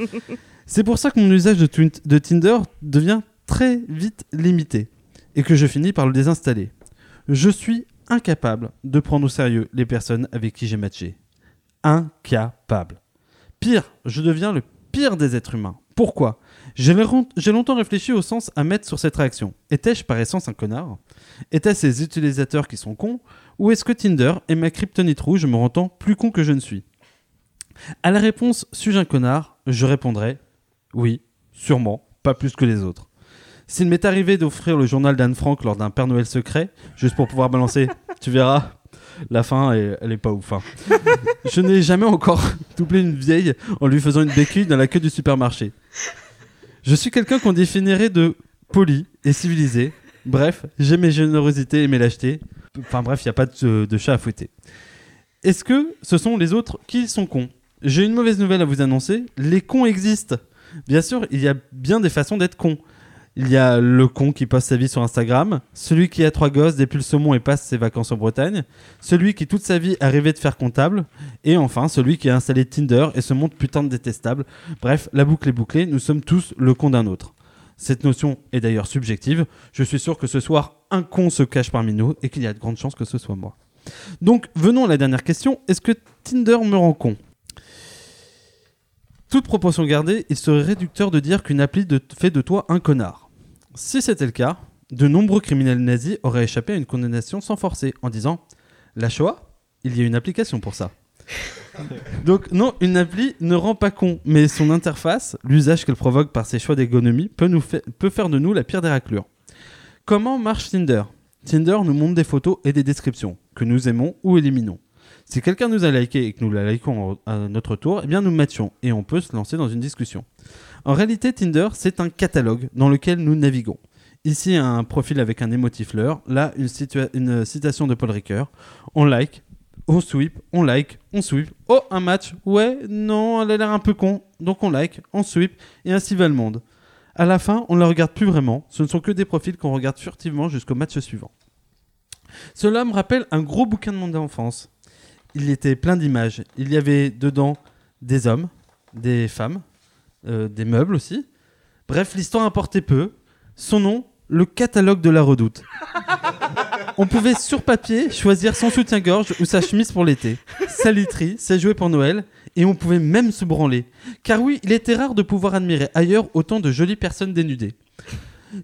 *laughs* C'est pour ça que mon usage de, de Tinder devient très vite limité et que je finis par le désinstaller. Je suis incapable de prendre au sérieux les personnes avec qui j'ai matché. Incapable. Pire, je deviens le pire des êtres humains. Pourquoi? J'ai lon- j'ai longtemps réfléchi au sens à mettre sur cette réaction. Étais-je par essence un connard? Étaient-ce ces utilisateurs qui sont cons? Ou est-ce que Tinder est ma kryptonite rouge me rendant plus con que je ne suis? À la réponse suis-je un connard? Je répondrai oui, sûrement, pas plus que les autres. S'il m'est arrivé d'offrir le journal d'Anne Frank lors d'un Père Noël secret, juste pour pouvoir balancer, *laughs* tu verras, la fin, elle est pas ouf. hein. Je n'ai jamais encore *laughs* doublé une vieille en lui faisant une béquille dans la queue du supermarché. Je suis quelqu'un qu'on définirait de poli et civilisé. Bref, j'ai mes générosités et mes lâchetés. Enfin bref, il n'y a pas de, de chat à fouetter. Est-ce que ce sont les autres qui sont cons? J'ai une mauvaise nouvelle à vous annoncer. Les cons existent. Bien sûr, il y a bien des façons d'être con. Il y a le con qui poste sa vie sur Instagram, celui qui a trois gosses, dépule le saumon et passe ses vacances en Bretagne, celui qui toute sa vie a rêvé de faire comptable, et enfin celui qui a installé Tinder et se montre putain de détestable. Bref, la boucle est bouclée, nous sommes tous le con d'un autre. Cette notion est d'ailleurs subjective. Je suis sûr que ce soir, un con se cache parmi nous et qu'il y a de grandes chances que ce soit moi. Donc, venons à la dernière question. Est-ce que Tinder me rend con? Toute proportion gardée, il serait réducteur de dire qu'une appli fait de toi un connard. Si c'était le cas, de nombreux criminels nazis auraient échappé à une condamnation sans forcer en disant La Shoah, il y a une application pour ça. *laughs* Donc non, une appli ne rend pas con, mais son interface, l'usage qu'elle provoque par ses choix d'ergonomie, peut, nous fa- peut faire de nous la pire des raclures. Comment marche Tinder? Tinder nous montre des photos et des descriptions que nous aimons ou éliminons. Si quelqu'un nous a liké et que nous la likons à notre tour, eh bien nous matchons et on peut se lancer dans une discussion. En réalité, Tinder, c'est un catalogue dans lequel nous naviguons. Ici, un profil avec un émotif fleur. Là, une citation de Paul Ricoeur. On like, on sweep, on like, on sweep. Oh, un match. Ouais, non, elle a l'air un peu con. Donc on like, on sweep, et ainsi va le monde. À la fin, on ne la regarde plus vraiment. Ce ne sont que des profils qu'on regarde furtivement jusqu'au match suivant. Cela me rappelle un gros bouquin de mon enfance. Il était plein d'images. Il y avait dedans des hommes, des femmes, euh, des meubles aussi. Bref, l'histoire importait peu. Son nom, le catalogue de la redoute. On pouvait sur papier choisir son soutien-gorge ou sa chemise pour l'été, sa literie, ses jouets pour Noël, et on pouvait même se branler. Car oui, il était rare de pouvoir admirer ailleurs autant de jolies personnes dénudées.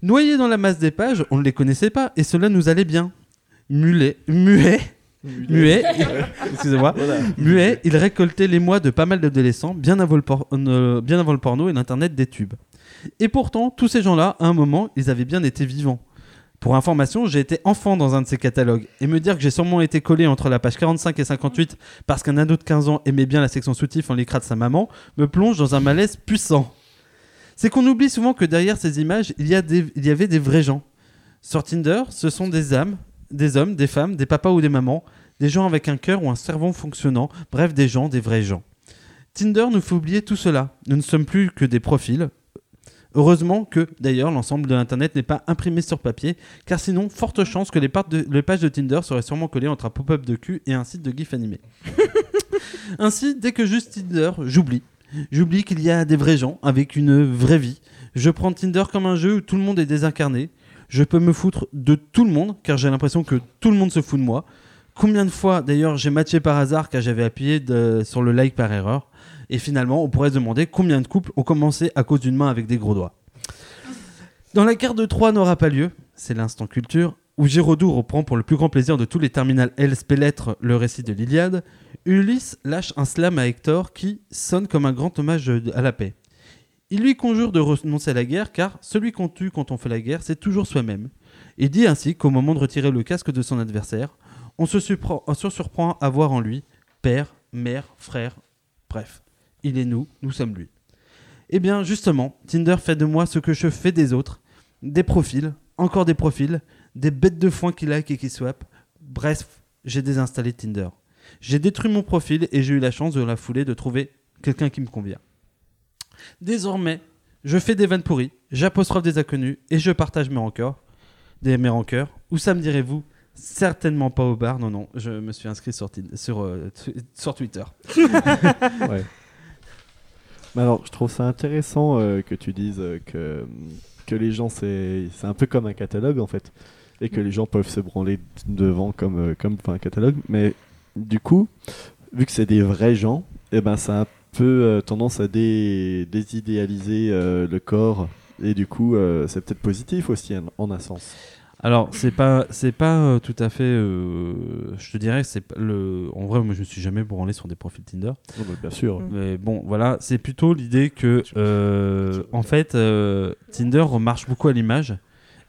Noyés dans la masse des pages, on ne les connaissait pas, et cela nous allait bien. Mulet, muet, muet, *laughs* excusez-moi, muet, il récoltait les mois de pas mal d'adolescents, bien, avant le por- euh, bien avant le porno et l'internet des tubes. Et pourtant, tous ces gens-là, à un moment, ils avaient bien été vivants. Pour information, j'ai été enfant dans un de ces catalogues. Et me dire que j'ai sûrement été collé entre la page 45 et 58 parce qu'un ado de 15 ans aimait bien la section soutif en l'écran de sa maman, me plonge dans un malaise puissant. C'est qu'on oublie souvent que derrière ces images, il y, a des- il y avait des vrais gens. Sur Tinder, ce sont des âmes, des hommes, des femmes, des papas ou des mamans, des gens avec un cœur ou un cerveau fonctionnant, bref, des gens, des vrais gens. Tinder nous fait oublier tout cela. Nous ne sommes plus que des profils. Heureusement que, d'ailleurs, l'ensemble de l'Internet n'est pas imprimé sur papier, car sinon, forte chance que les, pages de Tinder seraient sûrement collées entre un pop-up de cul et un site de GIF animé. *laughs* Ainsi, dès que juste Tinder, j'oublie. J'oublie qu'il y a des vrais gens avec une vraie vie. Je prends Tinder comme un jeu où tout le monde est désincarné. Je peux me foutre de tout le monde, car j'ai l'impression que tout le monde se fout de moi. Combien de fois, d'ailleurs, j'ai matché par hasard car j'avais appuyé sur le like par erreur. Et finalement, on pourrait se demander combien de couples ont commencé à cause d'une main avec des gros doigts. Dans la guerre de Troie n'aura pas lieu, c'est l'instant culture, où Giraudoux reprend pour le plus grand plaisir de tous les terminales L spélettres le récit de l'Iliade, Ulysse lâche un slam à Hector qui sonne comme un grand hommage à la paix. Il lui conjure de renoncer à la guerre car celui qu'on tue quand on fait la guerre, c'est toujours soi-même. Il dit ainsi qu'au moment de retirer le casque de son adversaire, on se, surprend, à voir en lui père, mère, frère, bref, il est nous, nous sommes lui. Eh bien, justement, Tinder fait de moi ce que je fais des autres des profils, encore des profils, des bêtes de foin qui like et qui swap. Bref, j'ai désinstallé Tinder. J'ai détruit mon profil et j'ai eu la chance de la foulée de trouver quelqu'un qui me convient. Désormais, je fais des vannes pourries, j'apostrophe des inconnus et je partage mes rancœurs. Des, mes rancœurs. Où ça me direz-vous? Certainement pas au bar, non, non, je me suis inscrit sur, euh, Twitter. *laughs* Ouais. Mais alors, je trouve ça intéressant euh, que tu dises euh, que, que les gens, c'est un peu comme un catalogue en fait. Et que les gens peuvent se branler devant comme, comme un catalogue. Mais du coup, vu que c'est des vrais gens, et ben, ça peu euh, tendance à dé- désidéaliser euh, le corps. Et du coup, euh, c'est peut-être positif aussi en, en un sens. Alors, c'est pas, c'est pas euh, tout à fait. euh, je te dirais, c'est pas le. En vrai, moi, je me suis jamais branlé sur des profils Tinder. Oh, bah, bien sûr. Mm. Mais bon, voilà, c'est plutôt l'idée que, euh, en fait, euh, Tinder marche beaucoup à l'image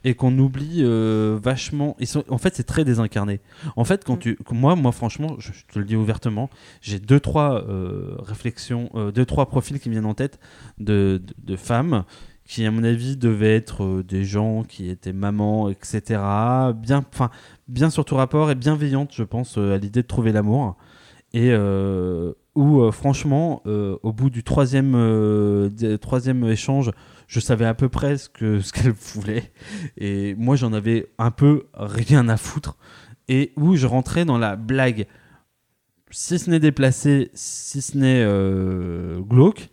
et qu'on oublie euh, vachement. Ils sont, en fait, c'est très désincarné. En fait, quand Mm. tu, moi, moi, franchement, je, je te le dis ouvertement, j'ai deux trois euh, réflexions, euh, deux trois profils qui me viennent en tête de, de, de femmes qui, à mon avis, devaient être des gens qui étaient mamans, etc. Bien, enfin, bien sur tout rapport et bienveillantes, je pense, à l'idée de trouver l'amour. Et où, franchement, au bout du troisième, troisième échange, je savais à peu près ce que ce qu'elle voulait. Et moi, j'en avais un peu rien à foutre. Et où je rentrais dans la blague, si ce n'est déplacé, si ce n'est euh, glauque.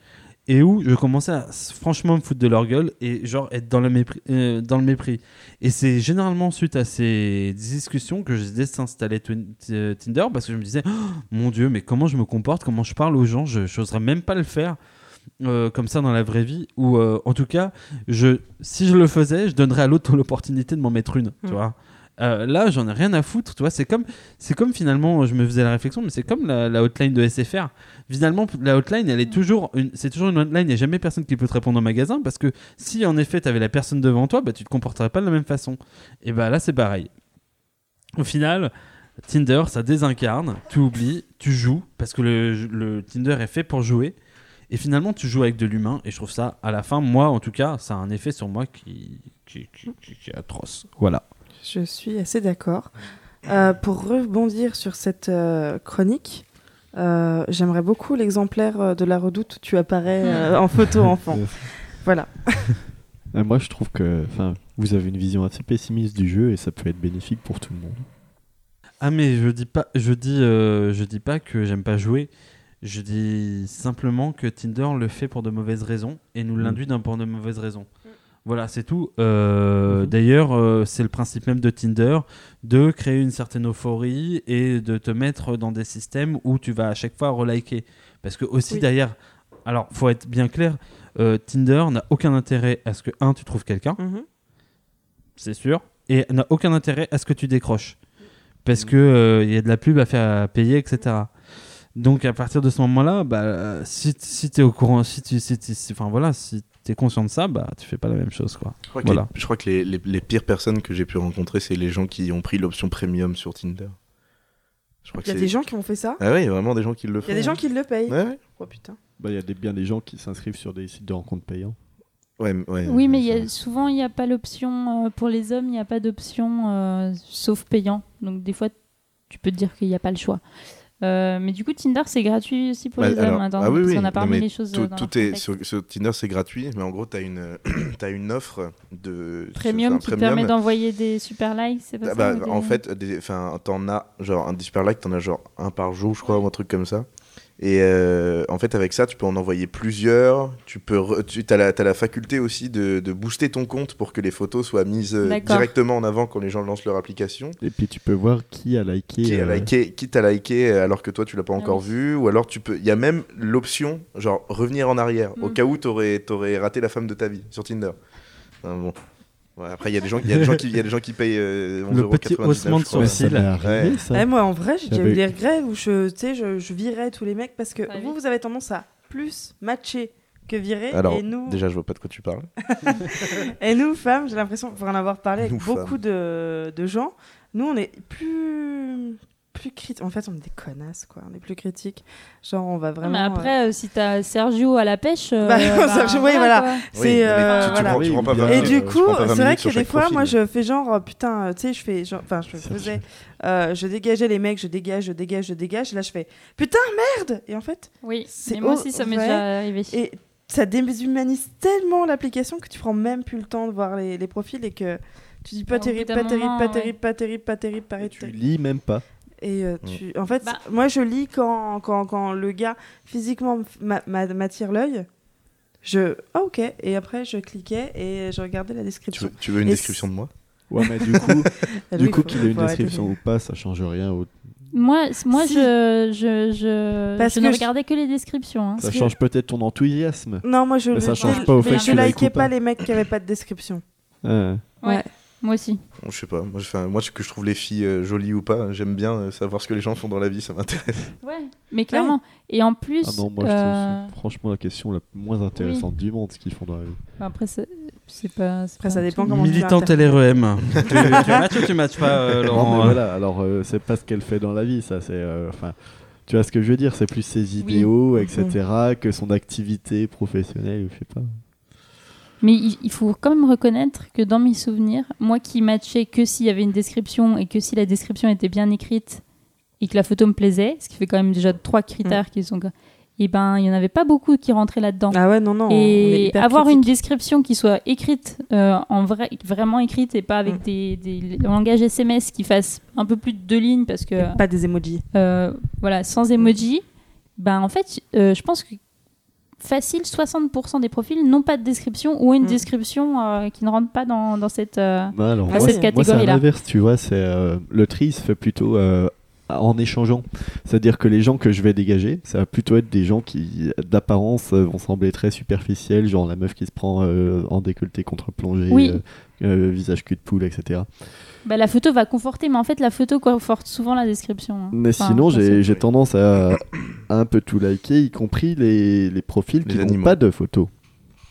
Et où je commençais à franchement me foutre de leur gueule et genre être dans le mépris. euh, dans le mépris. Et c'est généralement suite à ces discussions que j'ai désinstallé Tinder parce que je me disais, Oh, mon Dieu, mais comment je me comporte, comment je parle aux gens, je n'oserais même pas le faire euh, comme ça dans la vraie vie. Ou euh, en tout cas, je, si je le faisais, je donnerais à l'autre *laughs* l'opportunité de m'en mettre une. Tu Mm. vois Euh, là, j'en ai rien à foutre, tu vois. C'est comme, c'est comme finalement, je me faisais la réflexion, mais c'est comme la, la hotline de SFR. Finalement, la hotline, elle est toujours, une, c'est toujours une hotline. Il n'y a jamais personne qui peut te répondre au magasin parce que si en effet tu avais la personne devant toi, bah tu te comporterais pas de la même façon. Et bah là, c'est pareil. Au final, Tinder, ça désincarne, tu oublies, tu joues parce que le, le Tinder est fait pour jouer. Et finalement, tu joues avec de l'humain. Et je trouve ça, à la fin, moi en tout cas, ça a un effet sur moi qui, qui, qui- qui- qui est atroce. Voilà. Je suis assez d'accord. Euh, pour rebondir sur cette euh, chronique, euh, j'aimerais beaucoup l'exemplaire de la redoute où tu apparais euh, en photo enfant. *laughs* Voilà. *laughs* Moi, je trouve que enfin, vous avez une vision assez pessimiste du jeu et ça peut être bénéfique pour tout le monde. Ah mais je dis pas, je dis, euh, je dis pas que j'aime pas jouer. Je dis simplement que Tinder le fait pour de mauvaises raisons et nous Mm. l'induit d'un pour de mauvaises raisons. Voilà, c'est tout. Euh, Mhm. D'ailleurs, euh, c'est le principe même de Tinder de créer une certaine euphorie et de te mettre dans des systèmes où tu vas à chaque fois reliker. Parce que aussi Oui. derrière, alors faut être bien clair, euh, Tinder n'a aucun intérêt à ce que un tu trouves quelqu'un Mhm. c'est sûr, et n'a aucun intérêt à ce que tu décroches. Parce que euh, il y a de la pub à faire à payer, etc. Donc à partir de ce moment-là, bah, si, si tu es au courant, si tu si, t'es- si- enfin, voilà, si es conscient de ça, bah, tu fais pas la même chose. Quoi. Je crois que, Voilà. les, je crois que les, les- les pires personnes que j'ai pu rencontrer, c'est les gens qui ont pris l'option premium sur Tinder. Il y a que des gens qui ont fait ça? Ah ouais, il y a vraiment des gens qui le font. Il y a des gens qui le payent. Ouais, ouais. Oh putain. Bah, Il y a des, bien des gens qui s'inscrivent sur des sites de rencontres payants. Ouais, ouais, Oui, mais y a- souvent, il n'y a pas l'option euh, pour les hommes, il n'y a pas d'option euh, sauf payant. Donc, des fois, tu peux te dire qu'il n'y a pas le choix. Euh, mais du coup, Tinder, c'est gratuit aussi pour Bah, les alors- hommes. Attends, ah oui, oui. qu'on a mais les choses Tout, euh, dans tout est sur, sur Tinder, c'est gratuit, mais en gros, tu as une, *clears throat* t'as une offre de Premium qui permet d'envoyer des super likes, c'est pas Ah ça bah, des- En fait, des- t'en as genre un super like, t'en as genre un par jour, je crois, ou un truc comme ça. Et euh, en fait, avec ça, tu peux en envoyer plusieurs. Tu peux, tu as la, t'as la faculté aussi de, de booster ton compte pour que les photos soient mises euh, directement en avant quand les gens lancent leur application. Et puis tu peux voir qui a liké. Qui a euh, liké, qui t'a liké alors que toi tu l'as pas Ah encore oui. vu, ou alors tu peux. Il y a même l'option genre revenir en arrière au Mm. cas où t'aurais, t'aurais raté la femme de ta vie sur Tinder. Ah, bon. Ouais, après, il y a des gens, il y a des gens qui, il y a des gens qui payent euh, 11,99 Le petit haussement de. Ouais, sourcil. Ouais. Eh, moi, en vrai, j'ai déjà eu des regrets où je, tu sais, je, je virais tous les mecs parce que vous, vous avez tendance à plus matcher que virer. Alors, et nous, déjà, je vois pas de quoi tu parles. *laughs* Et nous, femmes, j'ai l'impression, pour en avoir parlé avec Nous, beaucoup de, de gens, nous, on est plus, plus critiques. En fait, on est des connasses, quoi. On est plus critiques. Genre, on va vraiment. mais euh, après, euh, si t'as Sergio à la pêche. euh, Bah, *laughs* Sergio, oui, voilà. C'est, euh, tu, tu voilà. prends, tu prends pas Oui, 20 bien Et du tu coup, prends pas 20 c'est vrai que des fois, profil. moi, je fais genre, euh, putain, tu sais, je fais genre, enfin, je faisais, euh, je dégageais les mecs, je dégage, je dégage, je dégage. Et là, je fais, putain, merde Et en fait, Oui, C'est mais moi aussi, ça m'est déjà arrivé. et ça déshumanise tellement l'application que tu prends même plus le temps de voir les, les profils et que tu dis pas bout terrible, pas terrible, pas terrible, pas terrible, pas terrible, pas Tu terrible. lis même pas. Et euh, Mm. tu... en fait, Bah. moi je lis quand, quand, quand le gars physiquement m'a- m'a- m'attire l'œil. Je. Ah, ok. Et après, je cliquais et je regardais la Tu description. veux, tu veux une Et description de moi Ouais, mais du coup, *laughs* Ah, du coup qu'il ait une description ou pas, ça change rien. au- Moi, moi Si. je, je, je, Parce je que ne je- regardais que les descriptions. hein. Ça change peut-être ton enthousiasme. Non, moi je. Mais ça le- change je- pas au fait que je likais pas. les mecs qui avaient pas de description. Ouais. Ouais. Moi aussi. Bon, Je sais pas. Moi, je fais un- moi, que je trouve les filles euh, jolies ou pas, j'aime bien euh, savoir ce que les gens font dans la vie, ça m'intéresse. *laughs* Ouais. Mais clairement. Et en plus. Ah non, moi je euh, trouve c'est franchement la question la moins intéressante du monde, ce qu'ils font dans la vie. Après, c'est c'est pas. c'est Après, pas ça dépend comment tu Militante. LREM. *laughs* tu, tu matches ou tu matches pas, euh, Non, Laurent mais euh voilà, alors euh, c'est pas ce qu'elle fait dans la vie, ça, c'est. euh, Enfin. tu vois ce que je veux dire C'est plus ses idéaux, etc., que son activité professionnelle, je sais pas. Mais il, faut quand même reconnaître que dans mes souvenirs, moi qui matchais que s'il y avait une description et que si la description était bien écrite et que la photo me plaisait, ce qui fait quand même déjà trois critères qui sont. Et ben, il y en avait pas beaucoup qui rentraient là-dedans. Ah ouais, non, non. et avoir critique. une description qui soit écrite euh, en vrai, vraiment écrite et pas avec Mm. des, des langages SMS qui fassent un peu plus de deux lignes parce que Pas des emojis. euh, voilà sans emoji, ben en fait euh, je pense que facile 60% des profils n'ont pas de description ou une Mm. description euh, qui ne rentre pas dans, dans cette euh, Non, alors, Ah, moi, cette c'est- moi, c'est catégorie-là. l'inverse, tu vois. C'est euh, le tri se fait plutôt euh, en échangeant. C'est-à-dire que les gens que je vais dégager, ça va plutôt être des gens qui, d'apparence, vont sembler très superficiels, genre la meuf qui se prend euh, en décolleté contre-plongée, Oui. euh, euh, visage cul de poule, etc. bah, la photo va conforter mais en fait la photo conforte souvent la description hein. Mais Enfin, sinon, j'ai j'ai tendance à, à un peu tout liker, y compris les, les profils Les qui n'ont animaux. pas de photos.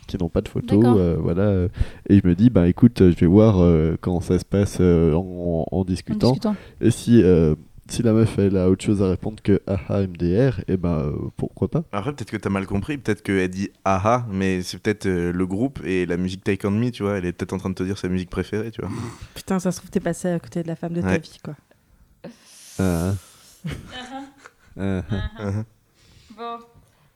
Qui n'ont pas de photos, D'accord. euh, voilà. euh, et je me dis, bah écoute, je vais voir euh, comment ça se passe euh, en, en en discutant. discutant. Et si, euh, si la meuf elle a autre chose à répondre que aha MDR, et ben euh, pourquoi pas Après, peut-être que t'as mal compris, peut-être qu'elle dit aha, mais c'est peut-être euh, le groupe et la musique Take On Me, tu vois, elle est peut-être en train de te dire sa musique préférée, tu vois. *laughs* Putain, ça se trouve, t'es passé à côté de la femme de ta vie, quoi. Ah, ah, *laughs* ah. Bon.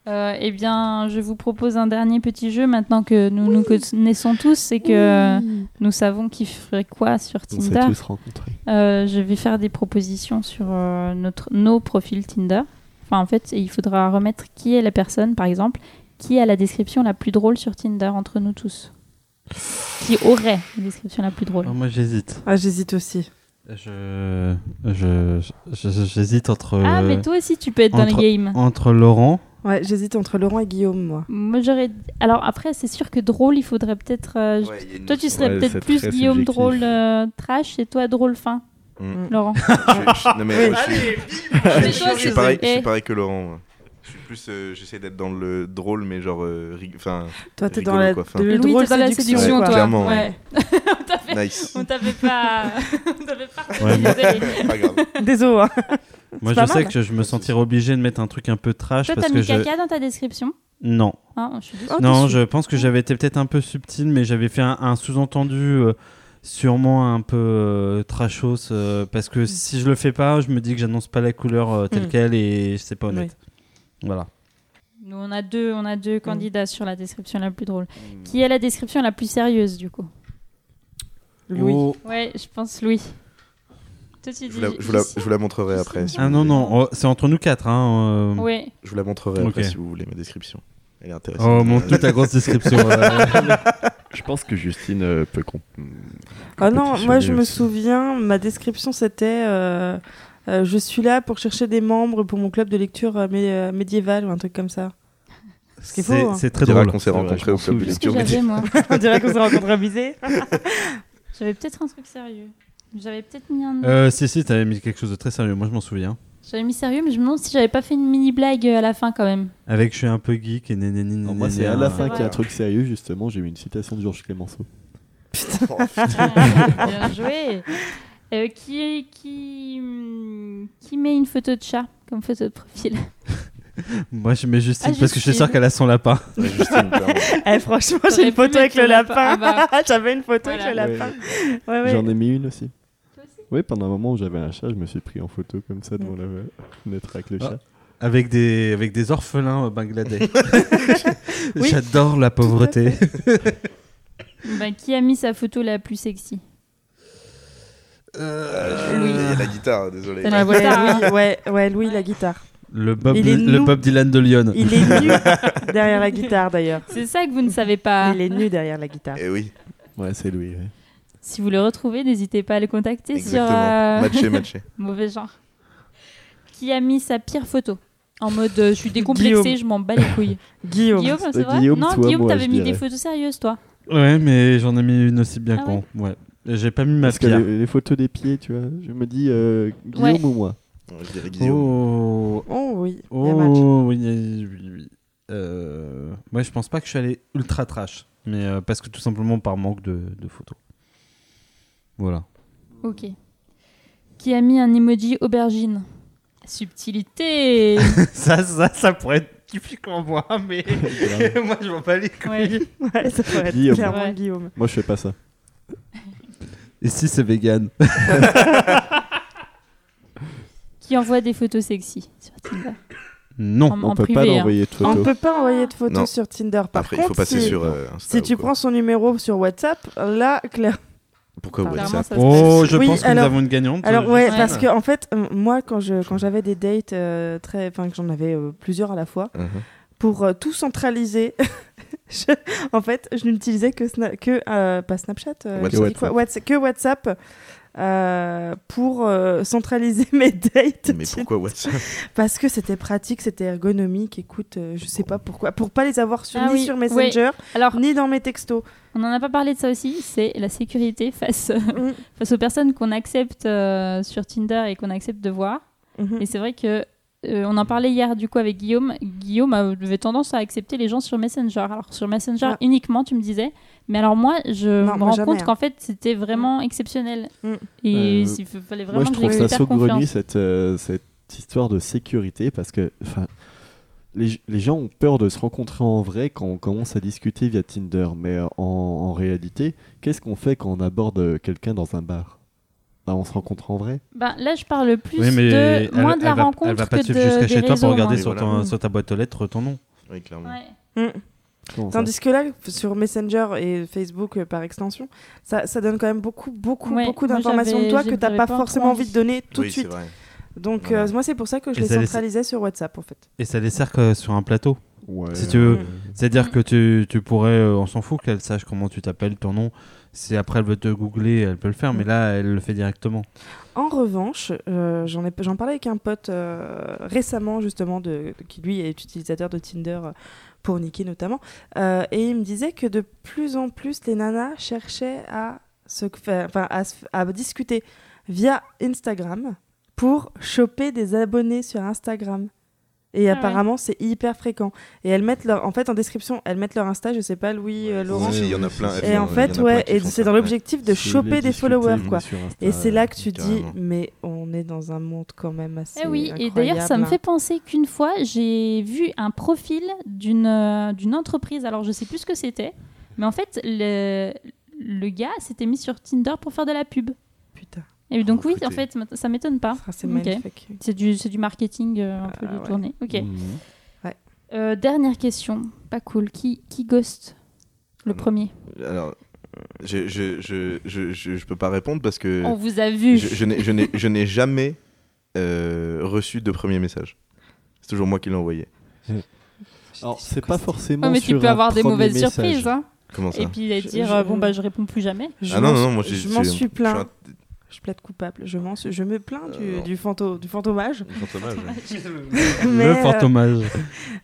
Euh, eh bien, je vous propose un dernier petit jeu maintenant que nous nous connaissons tous, c'est que nous savons qui ferait quoi sur On s'est Tinder. tous rencontrés. Euh, je vais faire des propositions sur euh, notre, nos profils Tinder. Enfin, en fait, il faudra remettre qui est la personne, par exemple, qui a la description la plus drôle sur Tinder entre nous tous. Qui aurait la description la plus drôle? Oh, Moi j'hésite. Ah, j'hésite aussi. Je, je, je- j'hésite entre, Ah, mais toi aussi, tu peux être dans le game. entre Laurent. Ouais, j'hésite entre Laurent et Guillaume, moi. Moi, j'aurais. Alors, après, c'est sûr que drôle, il faudrait peut-être. euh, Ouais, Toi, tu serais Ouais, peut-être plus Guillaume subjectif. drôle euh, trash et toi drôle fin, Mm. Laurent. *laughs* Je- je- non, mais moi, je suis- Mais je, toi, je suis c'est- pareil, je suis pareil que Laurent. moi. Je suis plus, euh, j'essaie d'être dans le drôle, mais genre, euh, rig- enfin, Toi, t'es dans la, quoi, de Louis, drôle t'es dans la séduction, séduction, Ouais, toi. clairement, Ouais. *laughs* on t'avait- nice. on t'avait pas. *laughs* on t'avait pas. Ouais, Désolé. Pas grave. Désolé. hein. Moi je sais mal. que je me sentirais obligé de mettre un truc un peu trash Toi, parce t'as que mis je. caca dans ta description Non. Ah, je suis. Oh, non, je pense que j'avais été peut-être un peu subtil, mais j'avais fait un, un sous-entendu euh, sûrement un peu euh, trashos euh, parce que si je le fais pas, je me dis que j'annonce pas la couleur euh, telle Mm. quelle et c'est pas honnête. Voilà. Nous, on a deux, on a deux candidats sur la description la plus drôle. Qui est la description la plus sérieuse, du coup? Louis. Oh. Ouais, je pense Louis. Toi, tu Je dis. vous la, je vous la- je vous la montrerai après. si Ah non voulez. non, oh, c'est entre nous quatre. Hein, euh. Ouais. Je vous la montrerai après si vous voulez ma description. Elle est intéressante. Oh mon toute ta grosse description. *laughs* euh. Je pense que Justine euh, peut comp- Ah non, moi je me souviens, ma description c'était euh, euh, Je suis là pour chercher des membres pour mon club de lecture euh, mé- euh, médiéval ou un truc comme ça. Ce qui est faux. C'est hein. c'est On très drôle. qu'on s'est rencontrés au club de lecture. moi *laughs* On dirait qu'on s'est rencontrés à. *laughs* J'avais peut-être un truc sérieux. J'avais peut-être mis un. Euh, si, si, t'avais mis quelque chose de très sérieux. Moi, je m'en souviens. J'avais mis sérieux, mais je me demande si j'avais pas fait une mini blague euh, à la fin quand même. Avec je suis un peu geek et nénéni. Non, moi, c'est à la fin qu'il y a un truc sérieux, justement. J'ai mis une citation de Georges Clémenceau. *laughs* Bien joué. Euh, qui, qui, qui met une photo de chat comme photo de profil? *laughs* Moi, je mets Justine Ah, parce que je suis sûr qu'elle a son lapin. *laughs* Ouais, Justine. Eh, franchement, j'ai une photo avec le lapin. lapin. Ah J'avais une photo Voilà. avec le lapin. Ouais, ouais. J'en ai mis une aussi. Oui, pendant un moment où j'avais un chat, je me suis pris en photo comme ça devant Mm. la fenêtre avec le Ah. chat. Avec des, avec des orphelins au Bangladesh. *laughs* *laughs* Oui. J'adore la pauvreté. *laughs* Bah, Qui a mis sa photo la plus sexy? Euh, Louis. La guitare, désolé. La Ouais, guitare, Louis, ouais, ouais, Louis, la guitare. Le Bob, le. Bob Dylan de Lyon. Il est nu derrière la guitare d'ailleurs. C'est ça que vous ne savez pas. Il est nu derrière la guitare. Eh oui, Ouais, c'est Louis. ouais. Si vous le retrouvez, n'hésitez pas à le contacter sur exactement. euh, Matché, *laughs* matché. mauvais genre. Qui a mis sa pire photo En mode euh, je suis décomplexée, Guillaume. je m'en bats les couilles. *laughs* Guillaume. Guillaume, c'est vrai Guillaume, Non, toi, Guillaume, t'avais mis des photos sérieuses, toi. Ouais, mais j'en ai mis une aussi bien Ah con. Ouais. J'ai pas mis ma Parce que pierre. les, les photos des pieds, tu vois, je me dis euh, Guillaume Ouais. ou moi Je dirais Guillaume. Oh, Oh oui, il y a match. oh oui, oui, oui. oui. Euh... Ouais, je pense pas que je suis allé ultra trash. Mais euh, parce que tout simplement par manque de, de photos. Voilà. Ok. Qui a mis un emoji aubergine? Subtilité *laughs* ça, ça, ça pourrait être typiquement moi, mais *laughs* *laughs* moi je m'en bats les couilles. Ouais. Ouais, ça pourrait être Guillaume. clairement Ouais. Guillaume. Moi, je fais pas ça. Et si c'est vegan? Qui envoie des photos sexy sur Tinder? Non. En- On en peut privé, pas hein. l'envoyer de On photos. peut pas envoyer de photos Non. sur Tinder. Par Après, contre, il faut passer si, sur euh, Insta si tu quoi. prends son numéro sur WhatsApp, là, clair. Pourquoi Clairement, WhatsApp ça se Oh, passe. je Oui, pense que alors- nous avons une gagnante. Alors ouais, Ouais. parce que en fait, euh, moi, quand je quand j'avais des dates euh, très, enfin que j'en avais euh, plusieurs à la fois, Mhm. pour euh, tout centraliser, *laughs* je- en fait, je n'utilisais que Sna- que euh, pas Snapchat, euh, WhatsApp. j'ai dit quoi Whats- que WhatsApp. Euh, pour euh, centraliser *laughs* mes dates Mais pourquoi WhatsApp? Parce que c'était pratique c'était ergonomique écoute euh, je sais pas pourquoi pour pas les avoir sur, Ah ni oui, sur Messenger Alors, ni dans mes textos on n'en a pas parlé de ça aussi, c'est la sécurité face, Mm. face aux personnes qu'on accepte euh, sur Tinder et qu'on accepte de voir. Mhm. Et c'est vrai que euh, on en parlait hier du coup avec Guillaume. Guillaume avait tendance à accepter les gens sur Messenger. Alors sur Messenger Ah. uniquement, tu me disais. Mais alors moi, je Non, me moi, rends jamais, compte hein. qu'en fait, c'était vraiment exceptionnel. Mm. Et Euh, il fa- fallait vraiment Moi, je que trouve ça saugrenu cette, euh, cette histoire de sécurité parce que enfin, les, les gens ont peur de se rencontrer en vrai quand on commence à discuter via Tinder. Mais euh, en, en réalité, qu'est-ce qu'on fait quand on aborde quelqu'un dans un bar? Bah, On se rencontre en vrai Ben, là, je parle plus Oui, mais de elle, moins de la va, rencontre elle va pas que te jusqu'à chez toi pour regarder moi. sur, ton- ta boîte aux lettres ton nom. Oui, clairement. Ouais. Mm. Tandis que là, sur Messenger et Facebook euh, par extension, ça, ça donne quand même beaucoup, beaucoup, Ouais, beaucoup d'informations de toi que t'as pas forcément envie de donner tout oui, de suite. Donc Voilà. euh, moi, c'est pour ça que je Et les centralisais sur WhatsApp en fait. Et ça les sert que sur un plateau. Ouais, Si tu veux. euh, C'est-à-dire que tu, tu pourrais, euh, on s'en fout qu'elle sache comment tu t'appelles, ton nom. Si après elle veut te googler, elle peut le faire, mais là elle le fait directement. En revanche, euh, j'en ai- j'en parlais avec un pote euh, récemment justement de, de- qui lui est utilisateur de Tinder euh, pour niquer notamment, et il me disait que de plus en plus les nanas cherchaient à se faire, enfin à, se- à discuter via Instagram pour choper des abonnés sur Instagram. Et Ah ouais. apparemment, c'est hyper fréquent. Et elles mettent leur, en fait, en description, elles mettent leur Insta, je sais pas, Louis, euh, Laurent. Il y en a plein. Et en fait, ouais, et c'est dans l'objectif de choper des followers, quoi. Insta, Et c'est là que tu dis, mais on est dans un monde quand même assez. Eh oui, et d'ailleurs, ça me fait penser qu'une fois, j'ai vu un profil d'une euh, d'une entreprise. Alors, je sais plus ce que c'était, mais en fait, le, le gars s'était mis sur Tinder pour faire de la pub. Et donc, oui, en fait, ça m'étonne pas. c'est Ok. magnifique. C'est du, marketing euh, un peu Ah, ouais. détourné. Mhm. Euh, dernière question, pas cool. Qui, qui ghost le Ah non. premier Alors, je, je, je, je, je, je peux pas répondre parce que On vous a vu. je, je n'ai- je n'ai- je n'ai jamais euh, reçu de premier message. C'est toujours moi qui l'ai envoyé. Alors, c'est pas forcément Ouais, mais tu sur peux un avoir des mauvaises message. surprises. Hein. Comment ça Et puis dire, je- euh, bon, bah, je réponds plus jamais. Je Ah non, m'en non, moi je m'en suis un- Je plaide coupable. Je, m'en suis- je me plains du, Euh, du, fanto- du fantomage. un fantomage. Mais, le euh, fantomage.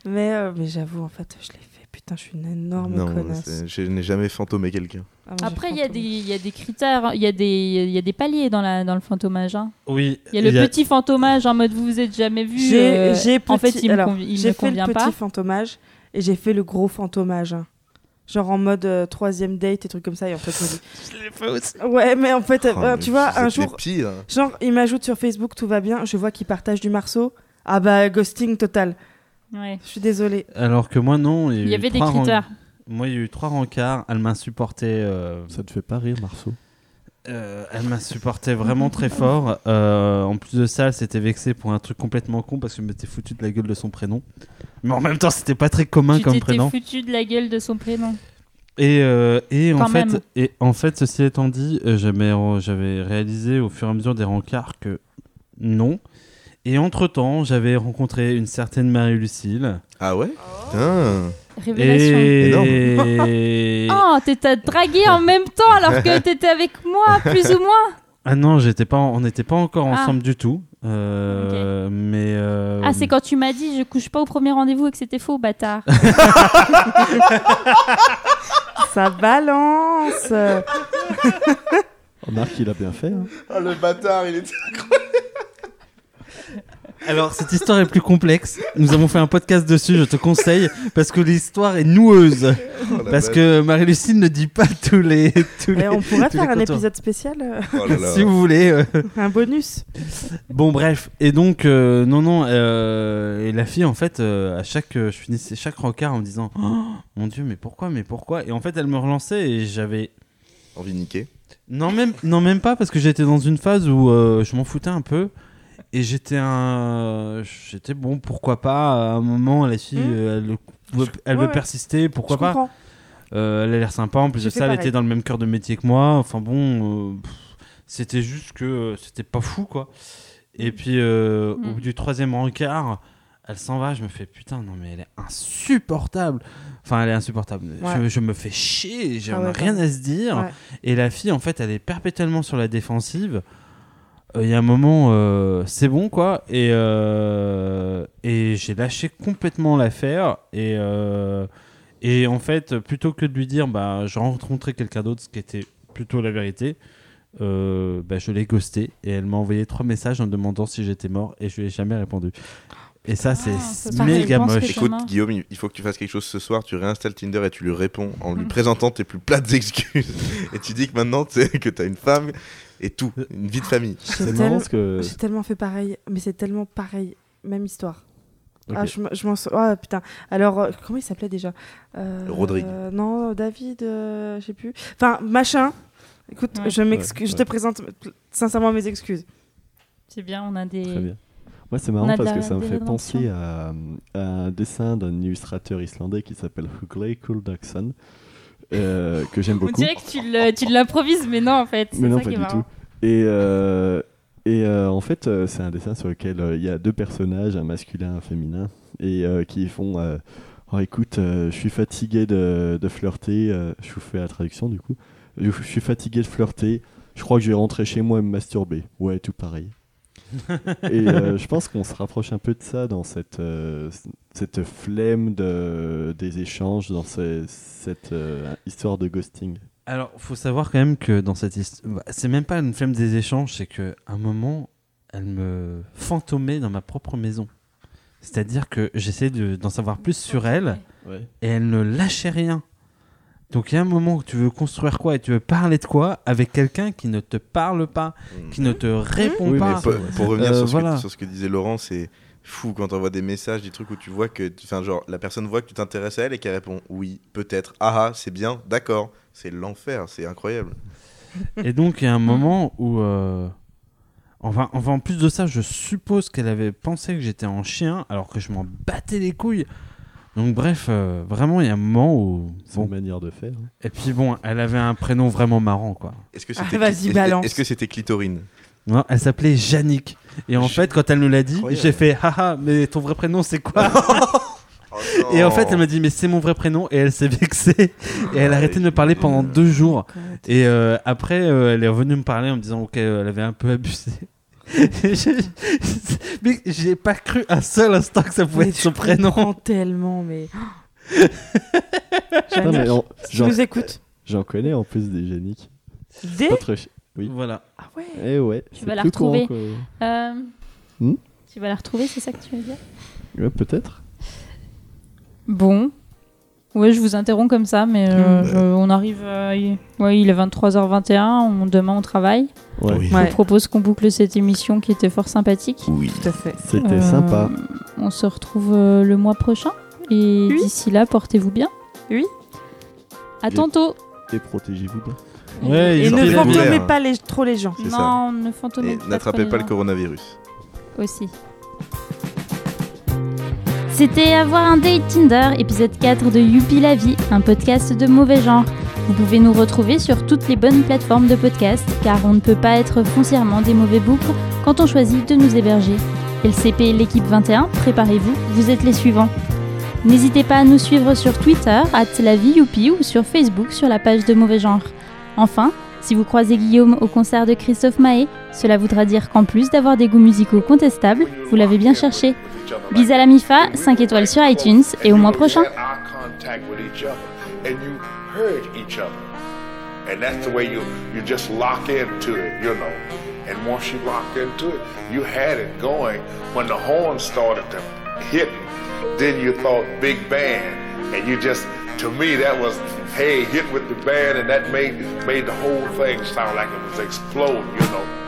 Mais, euh, mais j'avoue, en fait, je l'ai fait. putain, je suis une énorme Non, connasse. je n'ai jamais fantomé quelqu'un. Ah, Après, il y, a des- fantomé. il y a des critères, il y, a des- il y a des paliers dans, la, dans le fantomage. hein. Oui. Il y a le petit fantomage en mode vous vous êtes jamais vu. J'ai euh, en fait, il me, alors, convi- il j'ai me fait le convient petit pas. fantomage et j'ai fait le gros fantomage. hein. Genre en mode euh, troisième date et trucs comme ça. Et en fait, je me dis- Ouais, mais en fait, euh, Oh, mais tu vois, un jour, pires. genre, il m'ajoute sur Facebook, tout va bien. Je vois qu'il partage du marceau. Ah bah, ghosting total. Ouais. Je suis désolée. Alors que moi, non. Il y avait des critères. Moi, il y a eu trois rencarts. Elle m'a supporté. euh, Ça te fait pas rire, Marceau? Euh, elle m'a supporté vraiment très fort. Euh, en plus de ça, elle s'était vexée pour un truc complètement con parce que je m'étais foutu de la gueule de son prénom. Mais en même temps, c'était pas très commun Tu comme t'étais prénom. foutu de la gueule de son prénom. Et, euh, et, en fait, et en fait, ceci étant dit, j'avais j'avais réalisé au fur et à mesure des rencarts que non. Et entre-temps, j'avais rencontré une certaine Marie-Lucille. Ah ouais? Putain. Révélation. Et... *laughs* Oh, t'étais dragué en même temps alors que t'étais avec moi, plus ou moins. *laughs* Ah non, j'étais pas, on n'était pas encore Ah. ensemble du tout. Euh, Mais. euh, Ah, c'est quand tu m'as dit je couche pas au premier rendez-vous et que c'était faux, bâtard. *laughs* Ça balance. Remarque, il a bien fait. hein. Oh le bâtard, il était. Alors, cette histoire est plus complexe. Nous avons fait un podcast dessus, je te conseille, parce que l'histoire est noueuse. Oh Parce que Marie-Lucille ne dit pas tous les. Tous les on pourrait tous faire les un contours. épisode spécial, euh, Oh là là. si vous voulez. euh. un bonus. Bon, bref. Et donc, euh, non, non. euh, et la fille, en fait, euh, à chaque. euh, je finissais chaque rencard en me disant Oh, Mon Dieu, mais pourquoi Mais pourquoi? Et en fait, elle me relançait et j'avais. Envie de niquer. Non même, non, même pas, parce que j'étais dans une phase où euh, je m'en foutais un peu. Et j'étais un. J'étais bon, pourquoi pas, à un moment, la fille, Hmm. elle, veut- elle Ouais, veut ouais. persister, pourquoi Je pas. comprends. Euh, elle a l'air sympa, en plus de ça, elle était dans le même cœur de métier que moi. Enfin bon, euh, c'était juste que euh, c'était pas fou, quoi. Et puis, euh, Mm. au bout du troisième rencard, elle s'en va, je me fais putain, non mais elle est insupportable. Enfin, elle est insupportable. Ouais. Je, je me fais chier, j'ai Ah ouais, rien à se dire. Et la fille, en fait, elle est perpétuellement sur la défensive. Euh, Il y a un moment, euh, c'est bon, quoi. Et, euh, et j'ai lâché complètement l'affaire. Et, euh, et en fait, plutôt que de lui dire, bah, j'ai rencontré quelqu'un d'autre, ce qui était plutôt la vérité, euh, bah, je l'ai ghosté. Et elle m'a envoyé trois messages en me demandant si j'étais mort. Et je lui ai jamais répondu. Et ça, c'est pareil, méga moche. Écoute, Guillaume, il faut que tu fasses quelque chose ce soir. Tu réinstalles Tinder et tu lui réponds en Mm. lui présentant tes plus plates excuses. et tu dis que maintenant, tu sais que t'as une femme et tout, une vie de famille. J'ai C'est tel- que. j'ai tellement fait pareil, mais c'est tellement pareil. Même histoire. Ah, je, je m'en sou- Ah, putain. Alors, euh, comment il s'appelait déjà? Euh, Rodrigue. euh, non, David, euh, je sais plus. Enfin, machin. Écoute, Ouais. je m'excuse, Ouais, je te présente sincèrement mes excuses. C'est bien, on a des. Très bien. Moi, c'est On marrant parce que ça me fait penser à, à un dessin d'un illustrateur islandais qui s'appelle Hugley Kuldaksson, euh, que j'aime On beaucoup. dirait que tu l'improvises, mais non en fait. Mais non, ça pas qui du marrant. tout. Et, euh, et euh, en fait, euh, c'est un dessin sur lequel il y a deux personnages, un masculin et un féminin, et qui font Oh, écoute, je suis fatigué de, de flirter. je vous fais la traduction du coup. Je suis fatigué de flirter. Je crois que je vais rentrer chez moi et me masturber. Ouais, tout pareil. Et euh, je pense qu'on se rapproche un peu de ça dans cette, euh, cette flemme de, des échanges, dans ce- cette euh, histoire de ghosting. Alors, faut savoir quand même que dans cette histoire, c'est même pas une flemme des échanges, c'est que à un moment, elle me fantomait dans ma propre maison. C'est-à-dire que j'essayais de- d'en savoir plus sur elle Ouais. et elle ne lâchait rien. Donc il y a un moment où tu veux construire quoi et tu veux parler de quoi avec quelqu'un qui ne te parle pas, qui ne te répond Oui, mais pas. pour, pour revenir Euh, sur, ce voilà. que, sur ce que disait Laurent, c'est fou quand on voit des messages, des trucs où tu vois que, enfin genre la personne voit que tu t'intéresses à elle et qu'elle répond oui, peut-être, ah ah, c'est bien, d'accord, c'est l'enfer, c'est incroyable. *laughs* Et donc il y a un moment où, euh, enfin, enfin en plus de ça, je suppose qu'elle avait pensé que j'étais en chien alors que je m'en battais les couilles. Donc bref, euh, vraiment il y a un moment où, C'est bon, une manière de faire. hein. et puis bon, elle avait un prénom vraiment marrant quoi. Est-ce que Ah, c'était vas-y, est-ce- balance. est-ce que c'était clitorine Non, elle s'appelait Yannick. Et en Je- fait, quand elle nous l'a dit, j'ai fait haha, mais ton vrai prénom c'est quoi? *laughs* Et en fait, elle m'a dit mais c'est mon vrai prénom et elle s'est vexée et elle a arrêté de me parler pendant deux jours. Et euh, après, euh, elle est revenue me parler en me disant qu'elle elle avait un peu abusé. *laughs* Mais j'ai pas cru un seul instant que ça pouvait Mais être son je prénom. tellement, mais *laughs* Non, mais on- Je j'en vous écoute. j'en connais en plus des géniques. Des Oui. Voilà. Ah ouais. Eh ouais. Tu vas la courant, retrouver. Euh, Hmm tu vas la retrouver, c'est ça que tu veux dire? Ouais, peut-être. Bon. Ouais, je vous interromps comme ça, mais euh, je- on arrive. euh, il- ouais, il est 23h21, on, demain on travaille. Ouais. Oui. Je Ouais. vous propose qu'on boucle cette émission qui était fort sympathique. Oui. Tout à fait. C'était Euh, sympa. On se retrouve euh, le mois prochain. Et Oui. d'ici là, portez-vous bien. Oui. À Et- tantôt. Et protégez-vous bien. Ouais, Et ne fantômez pas les, trop les gens. Ça. non, ne fantomez Et pas n'attrapez trop les pas le coronavirus. aussi. C'était Avoir un date Tinder, épisode 4 de Youpi la vie, un podcast de mauvais genre. Vous pouvez nous retrouver sur toutes les bonnes plateformes de podcast, car on ne peut pas être foncièrement des mauvais boucles quand on choisit de nous héberger. LCP l'équipe 21, préparez-vous, vous êtes les suivants. N'hésitez pas à nous suivre sur Twitter, at la vie Youpi, ou sur Facebook sur la page de mauvais genre. Enfin, si vous croisez Guillaume au concert de Christophe Mahé, cela voudra dire qu'en plus d'avoir des goûts musicaux contestables, vous l'avez bien cherché. Bis à la MIFA, 5 étoiles sur iTunes et au mois prochain. And once you locked into it, you had it going. When the horn started to hit, then you thought big band, and you just to me that was hey hit with the band, and that made made the whole thing sound like it was exploding, you know.